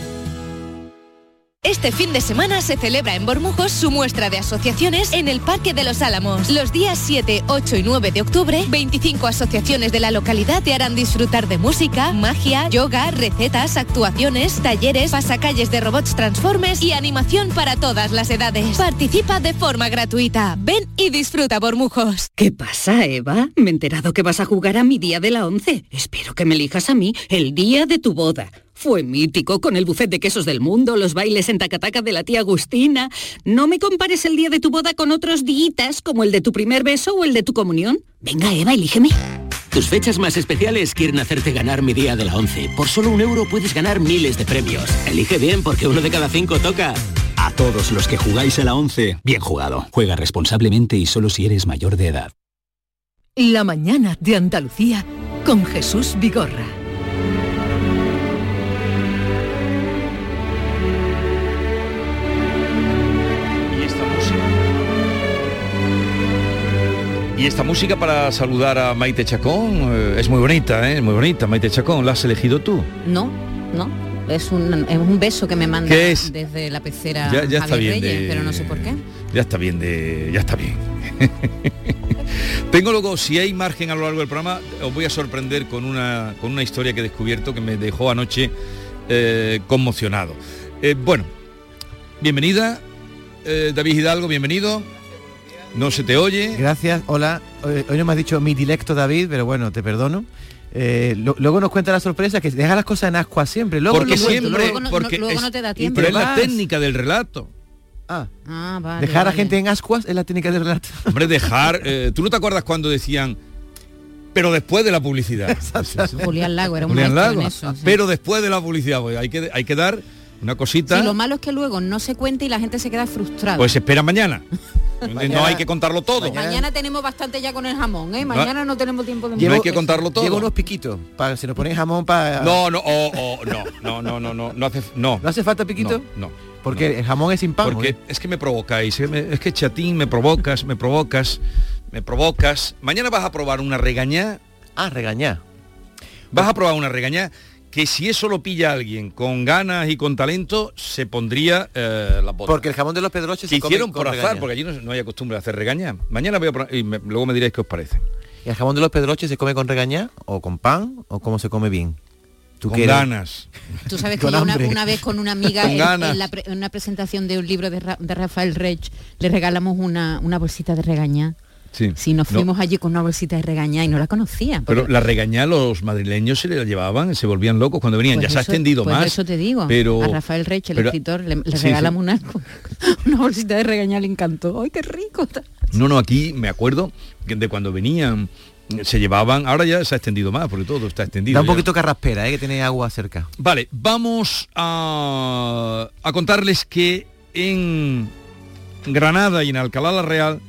Este fin de semana se celebra en Bormujos su muestra de asociaciones en el Parque de los Álamos. Los días 7, 8 y 9 de octubre, 25 asociaciones de la localidad te harán disfrutar de música, magia, yoga, recetas, actuaciones, talleres, pasacalles de robots transformes y animación para todas las edades. Participa de forma gratuita. Ven y disfruta Bormujos. ¿Qué pasa, Eva? Me he enterado que vas a jugar a mi día de la once. Espero que me elijas a mí el día de tu boda. Fue mítico con el buffet de quesos del mundo, los bailes en tacataca de la tía Agustina. No me compares el día de tu boda con otros días como el de tu primer beso o el de tu comunión. Venga, Eva, elígeme. Tus fechas más especiales quieren hacerte ganar mi día de la 11. Por solo un euro puedes ganar miles de premios. Elige bien porque uno de cada cinco toca. A todos los que jugáis a la 11, bien jugado. Juega responsablemente y solo si eres mayor de edad. La mañana de Andalucía con Jesús Vigorra. Y esta música para saludar a Maite Chacón eh, es muy bonita, ¿eh? muy bonita. Maite Chacón, ¿la has elegido tú? No, no. Es un, es un beso que me manda ¿Qué es? desde la pecera Ya- ya está bien Reyes, de- pero no sé por qué. Ya está bien de. Ya está bien. Tengo luego, si hay margen a lo largo del programa, os voy a sorprender con una, con una historia que he descubierto que me dejó anoche eh, conmocionado. Eh, bueno, bienvenida, eh, David Hidalgo, bienvenido. No se te oye. Gracias, hola. Hoy, hoy no me has dicho mi dilecto David, pero bueno, te perdono. Eh, lo- luego nos cuenta la sorpresa que deja las cosas en ascuas siempre. Luego porque cuento, siempre, luego- porque luego es, no te da tiempo. pero es la técnica del relato. Ah, Ah, vale, dejar a vale. gente en ascuas es la técnica del relato. Hombre, dejar. eh, ¿Tú no te acuerdas cuando decían, pero después de la publicidad? Julián Lago era un Julián Lago. en eso. sí. Pero después de la publicidad, pues, hay que, hay que dar una cosita. Sí, lo malo es que luego no se cuenta y la gente se queda frustrada. Pues espera mañana. no hay que contarlo todo. Mañana tenemos bastante ya con el jamón, ¿eh? Mañana no tenemos tiempo de No hay que contarlo todo. Llevo unos piquitos, para si nos ponéis jamón para... No, no, o- o- no, no, no, no, no, no hace, no. ¿No hace falta piquito? No, no. Porque el jamón es sin pan. Porque ¿eh? es que me provocáis, me- es que chatín, me provocas, me provocas, me provocas. Mañana vas a probar una regañá. Ah, regañá. Vas a probar una regañá que si eso lo pilla alguien con ganas y con talento, se pondría eh, la botas. Porque el jamón de los pedroches se come hicieron con por azar, porque allí no, no hay costumbre de hacer regañá. Mañana voy a probar- y me- luego me diréis qué os parece. ¿Y el jamón de los pedroches se come con regañá? ¿O con pan? ¿O cómo se come bien? ¿Tú Con ganas. Tú sabes que yo una, vez con una amiga Con en, ganas. en la pre- en una presentación de un libro de, Ra- de Rafael Rech le regalamos una, una bolsita de regañá. Sí. Sí, nos No, fuimos allí con una bolsita de regañá y no la conocía. Pero la regañá los madrileños se la llevaban, se volvían locos cuando venían. Pues ya se ha extendido pues más. eso te digo. Pero, a Rafael Rech, el pero- escritor, le, le Sí, sí. regalamos Una, una bolsita de regañá, le encantó. ¡Ay, qué rico! No, no, aquí me acuerdo que de cuando venían se llevaban, ahora ya se ha extendido más, porque todo está extendido. Da un ya. poquito carraspera, ¿eh? que tiene agua cerca. Vale, vamos a, a contarles que en Granada y en Alcalá la Real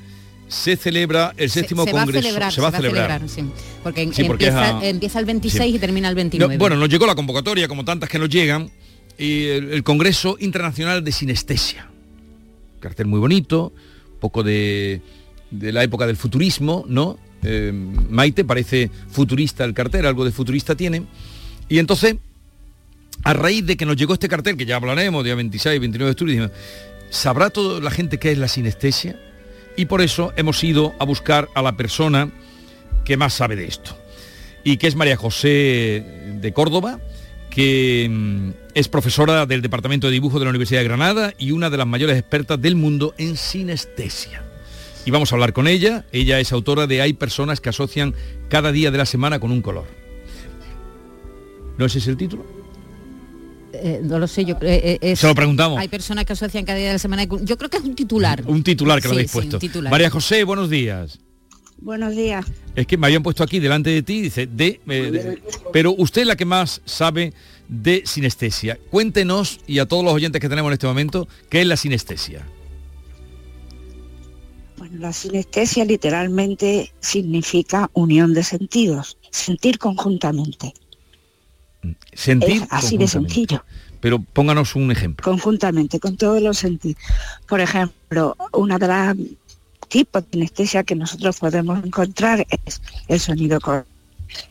se celebra el séptimo se, se va a congreso. se va a celebrar. sí. Porque, Sí, porque empieza, es a- empieza el 26 sí. y termina el No, 29. bueno, nos llegó la convocatoria, como tantas que nos llegan, y el, el Congreso Internacional de Sinestesia. Cartel muy bonito, poco de, de la época del futurismo, ¿no? Eh, Maite parece futurista el cartel, algo de futurista tiene. Y entonces, a raíz de que nos llegó este cartel, que ya hablaremos, día 26, 29 de octubre, dijimos, ¿sabrá toda la gente qué es la sinestesia? Y por eso hemos ido a buscar a la persona que más sabe de esto. y que es María José de Córdoba, que mm, es profesora del Departamento de Dibujo de la Universidad de Granada y una de las mayores expertas del mundo en sinestesia. Y vamos a hablar con ella. Ella es autora de Hay personas que asocian cada día de la semana con un color. ¿No ese es el título? Eh, no lo sé, yo eh, eh, es- Se lo preguntamos. Hay personas que asocian cada día de la semana. Yo creo que es un titular. Un titular que lo habéis sí, un puesto. titular. María José, buenos días. Buenos días. Es que me habían puesto aquí delante de ti, dice, de, eh, de- pero usted es la que más sabe de sinestesia. Cuéntenos, y a todos los oyentes que tenemos en este momento, ¿qué es la sinestesia? Bueno, la sinestesia literalmente significa unión de sentidos, sentir conjuntamente. Sentir Es así de sencillo. Pero pónganos un ejemplo. Conjuntamente, con todos los sentidos. Por ejemplo, una de las tipos de sinestesia que nosotros podemos encontrar es el sonido color,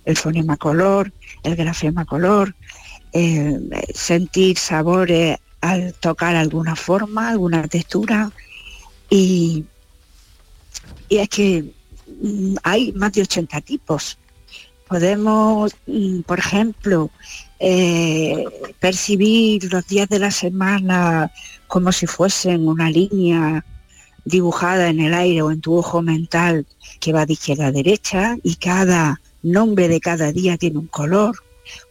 el fonema color, el grafema color, eh, sentir sabores al tocar alguna forma, alguna textura y, y es que mm, hay más de 80 tipos. Podemos, mm, por ejemplo, eh, percibir los días de la semana como si fuesen una línea dibujada en el aire o en tu ojo mental que va de izquierda a derecha y cada nombre de cada día tiene un color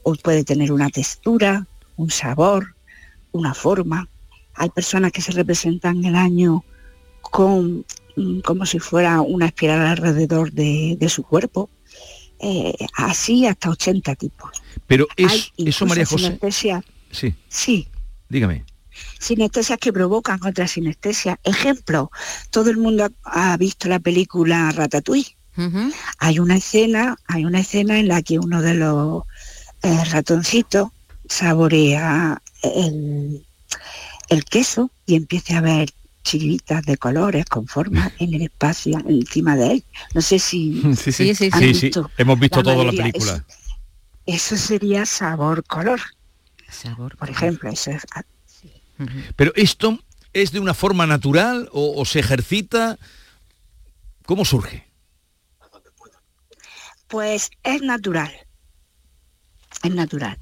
o puede tener una textura, un sabor, una forma. Hay personas que se representan el año mm, como si fuera una espiral alrededor de, de su cuerpo. Eh, así hasta 80 tipos. Pero Hay es, eso, María José. sinestesia- Sí, sí, dígame. sinestesias que provocan otra sinestesia. Ejemplo, todo el mundo ha, ha visto la película Ratatouille. Hay una escena, hay una escena en la que uno de los eh, ratoncitos saborea el, el queso y empieza a ver chiritas de colores con formas en el espacio encima de él. No sé si Sí, sí, sí, han sí, sí. visto Hemos visto toda la mayoría. película. Eso, eso sería sabor color. Por ejemplo, eso es Pero esto es de una forma natural o, o se ejercita. ¿Cómo surge? Pues es natural. Es natural.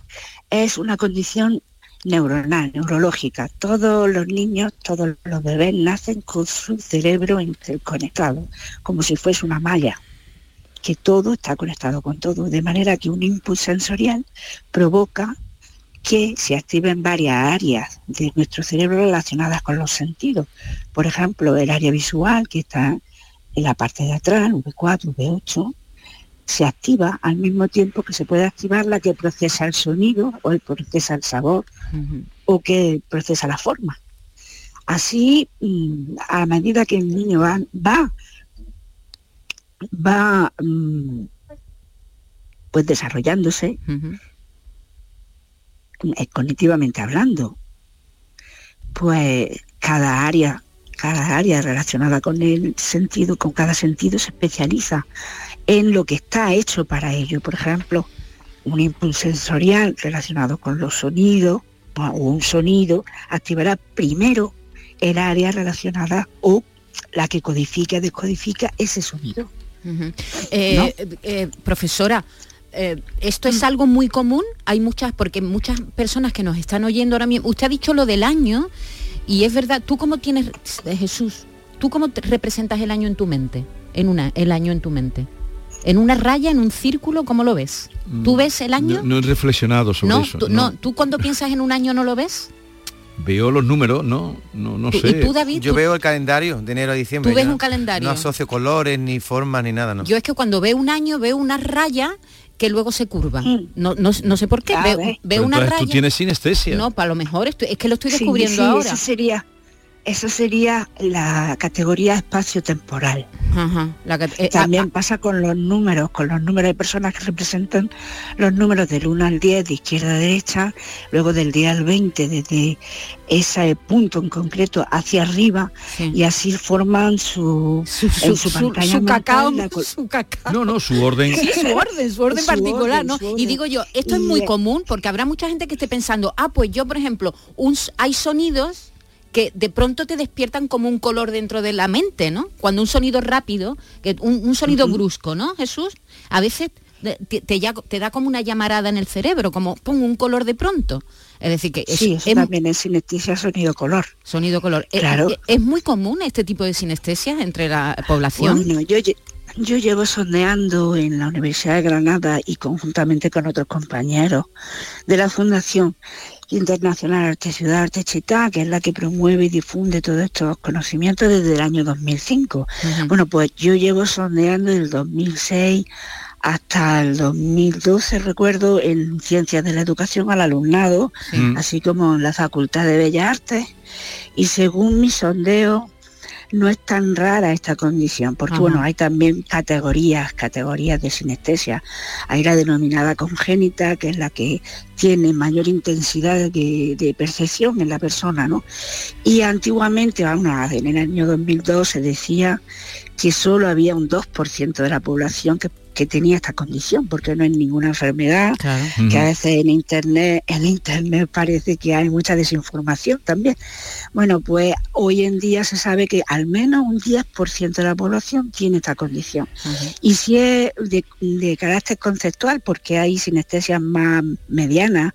Es una condición neuronal, neurológica. Todos los niños, todos los bebés nacen con su cerebro interconectado, como si fuese una malla, que todo está conectado con todo, de manera que un input sensorial provoca que se activen varias áreas de nuestro cerebro relacionadas con los sentidos. Por ejemplo, el área visual, que está en la parte de atrás, V4, V8, se activa al mismo tiempo que se puede activar la que procesa el sonido o el procesa el sabor o que procesa la forma. Así, mm, a medida que el niño va, va, va mm, pues desarrollándose, eh, cognitivamente hablando, pues cada área, cada área relacionada con el sentido, con cada sentido se especializa en lo que está hecho para ello. Por ejemplo, un impulso sensorial relacionado con los sonidos o un sonido activará primero el área relacionada o la que codifica, descodifica ese sonido. Eh, eh, profesora, eh, esto es algo muy común. Hay muchas, porque muchas personas que nos están oyendo ahora mismo. Usted ha dicho lo del año y es verdad. ¿Tú cómo tienes, Jesús? ¿Tú cómo te representas el año en tu mente? En una, el año en tu mente. ¿En una raya, en un círculo? ¿Cómo lo ves? ¿Tú ves el año? No, no he reflexionado sobre no, eso. tú, no. no, ¿tú cuando piensas en un año no lo ves? Veo los números, no, no, no ¿Y- sé. y tú, David? Yo tú- veo el calendario de enero a diciembre. ¿Tú ves ya. un calendario? No asocio colores, ni formas, ni nada, ¿no? Yo es que cuando veo un año veo una raya que luego se curva. No, no, no sé por qué. Veo, una entonces raya. tú tienes sinestesia. No, para lo mejor estoy- es que lo estoy Sí, descubriendo sí, ahora. Eso sería, eso sería la categoría espacio-temporal. Eh, También pasa con los números, con los números de personas que representan los números del 1 al 10 de izquierda a derecha, luego del 10 al 20 desde ese punto en concreto hacia arriba y así forman su, en su, pantalla su mental cacao, la co- su cacao. No, no, su orden. Sí, su orden, su orden Su particular, orden, ¿no? Y digo yo, esto es muy común porque habrá mucha gente que esté pensando, ah, pues yo, por ejemplo, un hay sonidos que de pronto te despiertan como un color dentro de la mente, ¿no? Cuando un sonido rápido, que un, un sonido brusco, ¿no, Jesús? A veces te, te, ya- te da como una llamarada en el cerebro, como pongo un color de pronto. Es decir, que es, sí, eso es- también es sinestesia sonido-color. sonido-color. Eh, Claro. eh, ¿Es muy común este tipo de sinestesia entre la población? Bueno, yo, yo llevo sondeando en la Universidad de Granada y conjuntamente con otros compañeros de la Fundación Internacional Arte Ciudad Arte Chitá, que es la que promueve y difunde todos estos conocimientos desde el año 2005. Bueno, pues yo llevo sondeando desde el 2006 hasta el 2012, recuerdo, en Ciencias de la Educación al alumnado, así como en la Facultad de Bellas Artes. Y según mi sondeo, no es tan rara esta condición, porque Ajá. bueno, hay también categorías, categorías de sinestesia. Hay la denominada congénita, que es la que tiene mayor intensidad de, de percepción en la persona, ¿no? Y antiguamente, bueno, en el año 2002 se decía que solo había un 2% de la población que, que tenía esta condición, porque no es ninguna enfermedad, que a veces en internet, en internet parece que hay mucha desinformación también. Bueno, pues hoy en día se sabe que al menos un 10% de la población tiene esta condición. Y si es de, de carácter conceptual, porque hay sinestesias más medianas,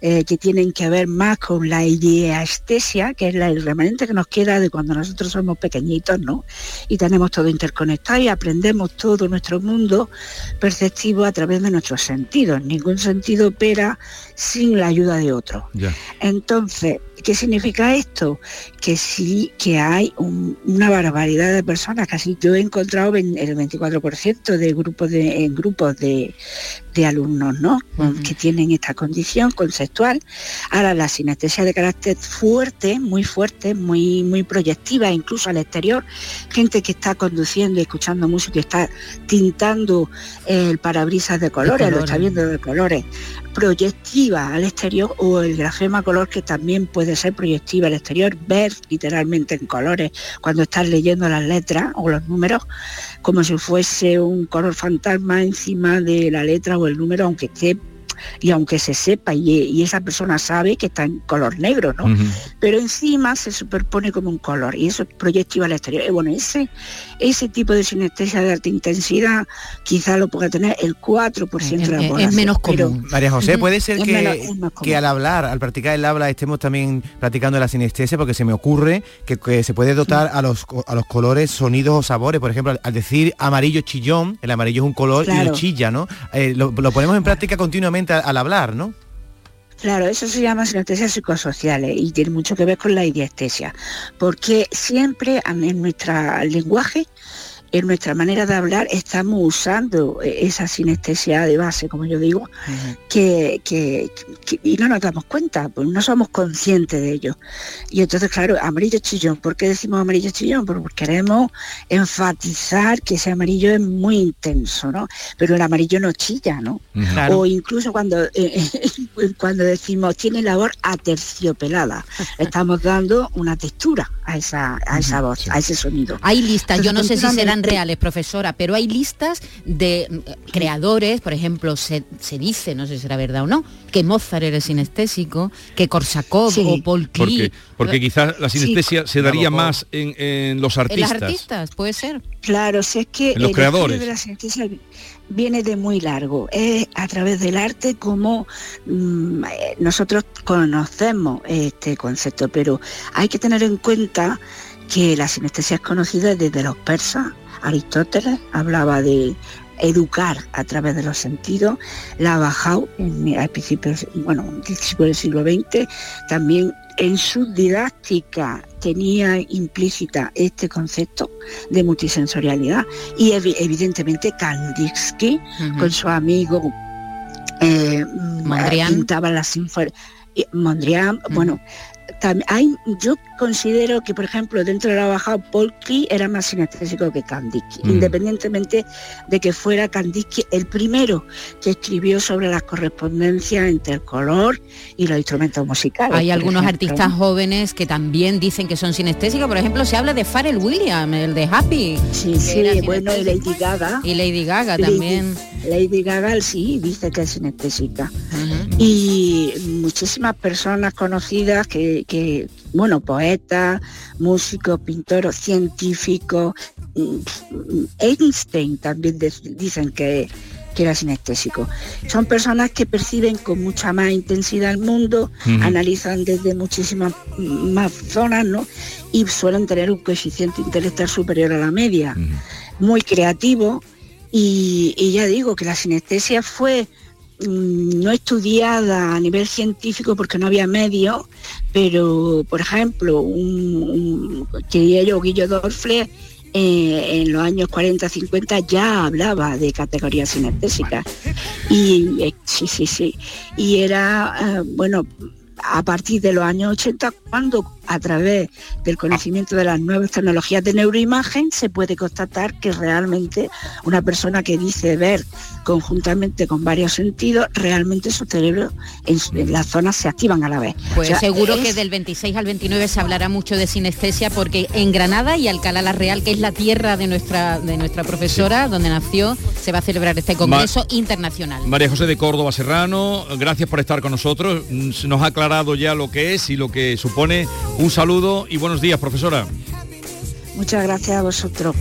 eh, que tienen que ver más con la ideestesia, que es la- el remanente que nos queda de cuando nosotros somos pequeñitos, ¿no? Y tenemos todo interconectado y aprendemos todo nuestro mundo perceptivo a través de nuestros sentidos. Ningún sentido opera sin la ayuda de otro. Entonces, ¿qué significa esto? Que sí que hay un- una barbaridad de personas, casi yo he encontrado el 24% de grupos de, en grupos de, de alumnos, ¿no? Que tienen esta condición conceptual. Ahora la sinestesia de carácter fuerte, muy fuerte, muy, muy proyectiva, incluso al exterior, gente que está conduciendo y escuchando música está tintando el parabrisas de colores, lo está colores. viendo de colores proyectiva al exterior o el grafema color que también puede ser proyectiva al exterior, ver literalmente en colores cuando estás leyendo las letras o los números como si fuese un color fantasma encima de la letra o el número aunque esté y aunque se sepa y, y esa persona sabe que está en color negro, ¿no? Pero encima se superpone como un color y eso es proyectiva al exterior. Y bueno, ese, ese tipo de sinestesia de alta intensidad quizá lo pueda tener el 4% de la Es- es población. menos pero- común. María José, puede ser Es que, menos- es que al hablar, al practicar el habla, estemos también practicando la sinestesia, porque se me ocurre que, que se puede dotar a los, a los colores sonidos o sabores. Por ejemplo, al, al decir amarillo chillón, el amarillo es un color y lo chilla, ¿no? Eh, lo, lo ponemos en práctica continuamente al, hablar, ¿no? Claro, eso se llama sinestesias psicosociales y tiene mucho que ver con la idiestesia, porque siempre en nuestro lenguaje, en nuestra manera de hablar, estamos usando eh, esa sinestesia de base, como yo digo, que, que- que- y no nos damos cuenta, pues no somos conscientes de ello. Y entonces, claro, amarillo chillón, ¿por qué decimos amarillo chillón? Porque queremos enfatizar que ese amarillo es muy intenso, ¿no? Pero el amarillo no chilla, ¿no? Claro. O incluso cuando, eh, cuando decimos tiene la voz aterciopelada, estamos dando una textura a esa, a esa voz, a ese sonido. Hay listas, yo no sé si serán reales, profesora, pero hay listas de mm, creadores, por ejemplo, se, se dice, no sé si será verdad o no, que Mozart era sinestésico, que Korsakov o Paul Klee. Porque, porque quizás la sinestesia se daría más en, en los En artistas. puede ser. Claro, si es que En los el creadores. de la sinestesia viene de muy largo. Es a través del arte como mm, eh, nosotros conocemos este concepto, pero hay que tener en cuenta que la sinestesia es conocida desde los persas. Aristóteles hablaba de educar a través de los sentidos. La Bajau, en, al principio, bueno, principio del siglo XX, también en su didáctica tenía implícita este concepto de multisensorialidad y evi- evidentemente Kandinsky con su amigo eh, Mondrian. pintaba la sinfonía Mondrian, bueno, hay, yo considero que, por ejemplo, dentro de la bajada, Paul Klee era más sinestésico que Kandinsky, Mm. independientemente de que fuera Kandinsky el primero que escribió sobre las correspondencias entre el color y los instrumentos musicales. Hay algunos ejemplo, artistas jóvenes que también dicen que son sinestésicos. Por ejemplo, se habla de Pharrell Williams, el de Happy. Sí, sí, bueno, y. Lady Gaga. Y Lady Gaga Lady- también. Lady Gaga sí dice que es sinestésica. Y muchísimas personas conocidas que, que, bueno, poetas, músicos, pintores, científicos, mm, Einstein también de- dicen que, que era sinestésico. Son personas que perciben con mucha más intensidad el mundo, analizan desde muchísimas más zonas, ¿no? Y suelen tener un coeficiente intelectual superior a la media. Muy creativo. Y, y ya digo que la sinestesia fue no estudiada a nivel científico porque no había medios, pero por ejemplo, un, diría yo, Guillo Dorfle eh, en los años 40-50 ya hablaba de categorías sinestésicas. Y eh, sí, sí, sí. Y era, eh, bueno, a partir de los años 80, cuando a través del conocimiento de las nuevas tecnologías de neuroimagen se puede constatar que realmente una persona que dice ver conjuntamente con varios sentidos, realmente su cerebro en, las zonas se activan a la vez. Pues O sea, seguro es- que del 26 al 29 se hablará mucho de sinestesia porque en Granada y Alcalá la Real, que es la tierra de nuestra de nuestra profesora, donde nació, se va a celebrar este congreso internacional. María José de Córdoba Serrano, gracias por estar con nosotros. Mm, Nos ha aclarado ya lo que es y lo que supone. Un saludo y buenos días, profesora. Muchas gracias a vosotros.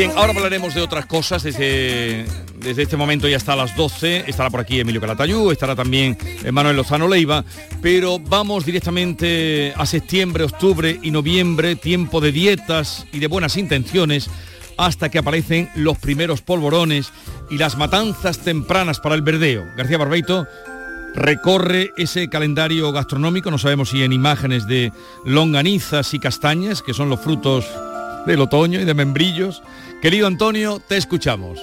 Bien, ahora hablaremos de otras cosas desde, este momento y hasta las 12. Estará por aquí Emilio Calatayú, estará también Manuel Lozano Leiva, pero vamos directamente a septiembre, octubre y noviembre, tiempo de dietas y de buenas intenciones, hasta que aparecen los primeros polvorones y las matanzas tempranas para el verdeo. García Barbeito recorre ese calendario gastronómico, no sabemos si en imágenes de longanizas y castañas, que son los frutos del otoño y de membrillos. Querido Antonio, te escuchamos.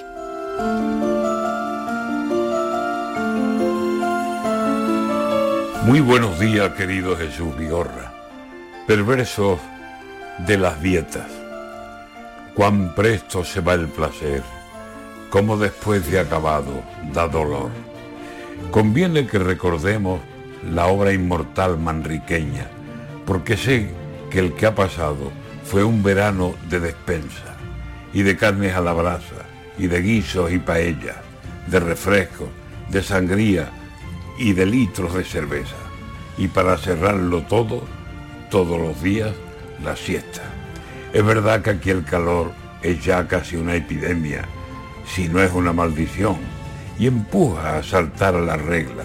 Muy buenos días, querido Jesús Vigorra. Perversos de las dietas. Cuán presto se va el placer, como después de acabado da dolor. Conviene que recordemos la obra inmortal manriqueña, porque sé que el que ha pasado fue un verano de despensa, y de carnes a la brasa, y de guisos y paellas, de refrescos, de sangría y de litros de cerveza. Y para cerrarlo todo, todos los días, la siesta. Es verdad que aquí el calor es ya casi una epidemia, si no es una maldición, y empuja a saltar a la regla.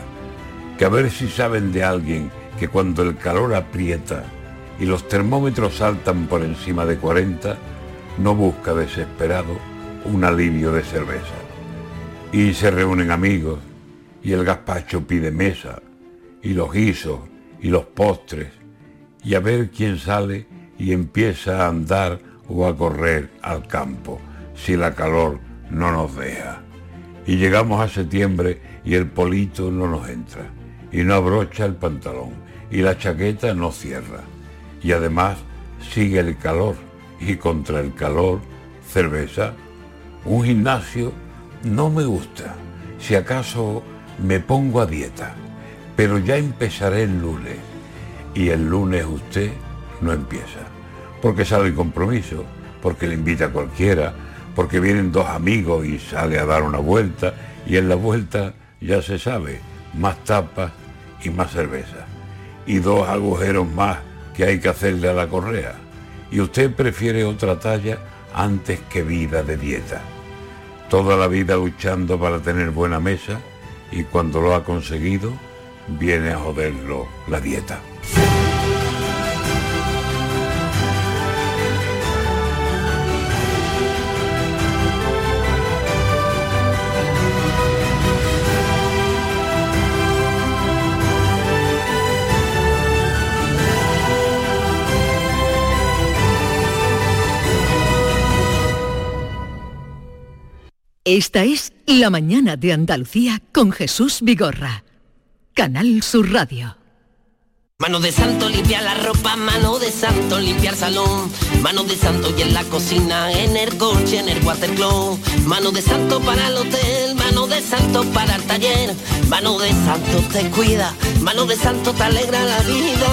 Que a ver si saben de alguien que cuando el calor aprieta y los termómetros saltan por encima de 40, no busca desesperado un alivio de cerveza. Y se reúnen amigos, y el gazpacho pide mesa, y los guisos, y los postres, y a ver quién sale y empieza a andar o a correr al campo, si la calor no nos deja. Y llegamos a septiembre y el polito no nos entra, y no abrocha el pantalón, y la chaqueta no cierra. Y además sigue el calor, y contra el calor, cerveza. Un gimnasio no me gusta, si acaso me pongo a dieta, pero ya empezaré el lunes, y el lunes usted no empieza, porque sale el compromiso, porque le invita a cualquiera, porque vienen dos amigos y sale a dar una vuelta, y en la vuelta ya se sabe, más tapas y más cerveza, y dos agujeros más que hay que hacerle a la correa, y usted prefiere otra talla antes que vida de dieta. Toda la vida luchando para tener buena mesa, y cuando lo ha conseguido, viene a joderlo la dieta. Esta es La mañana de Andalucía con Jesús Vigorra. Canal Sur Radio. Mano de santo limpia la ropa, mano de santo limpiar salón, mano de santo y en la cocina, en el coche, en el watercloak, mano de santo para el hotel, mano de santo para el taller, mano de santo te cuida, mano de santo te alegra la vida,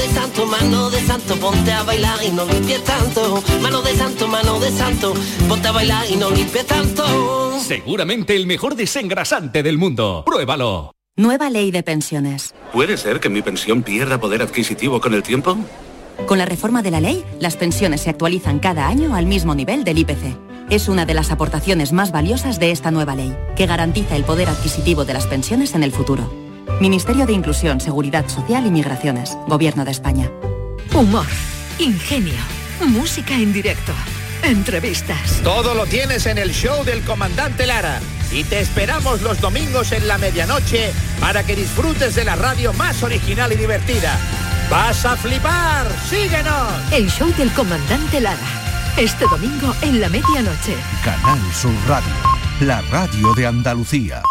de santo, mano de santo, ponte a bailar y no limpies tanto. Mano de santo, mano de santo, ponte a bailar y no limpies tanto. Seguramente el mejor desengrasante del mundo. Pruébalo. Nueva ley de pensiones. ¿Puede ser que mi pensión pierda poder adquisitivo con el tiempo? Con la reforma de la ley, las pensiones se actualizan cada año al mismo nivel del IPC. Es una de las aportaciones más valiosas de esta nueva ley, que garantiza el poder adquisitivo de las pensiones en el futuro. Ministerio de Inclusión, Seguridad Social y Migraciones, Gobierno de España. Humor, ingenio, música en directo, entrevistas. Todo lo tienes en el show del comandante Lara. Y te esperamos los domingos en la medianoche para que disfrutes de la radio más original y divertida. ¡Vas a flipar! ¡Síguenos! El show del comandante Lara. Este domingo en la medianoche. Canal Sur Radio, la radio de Andalucía.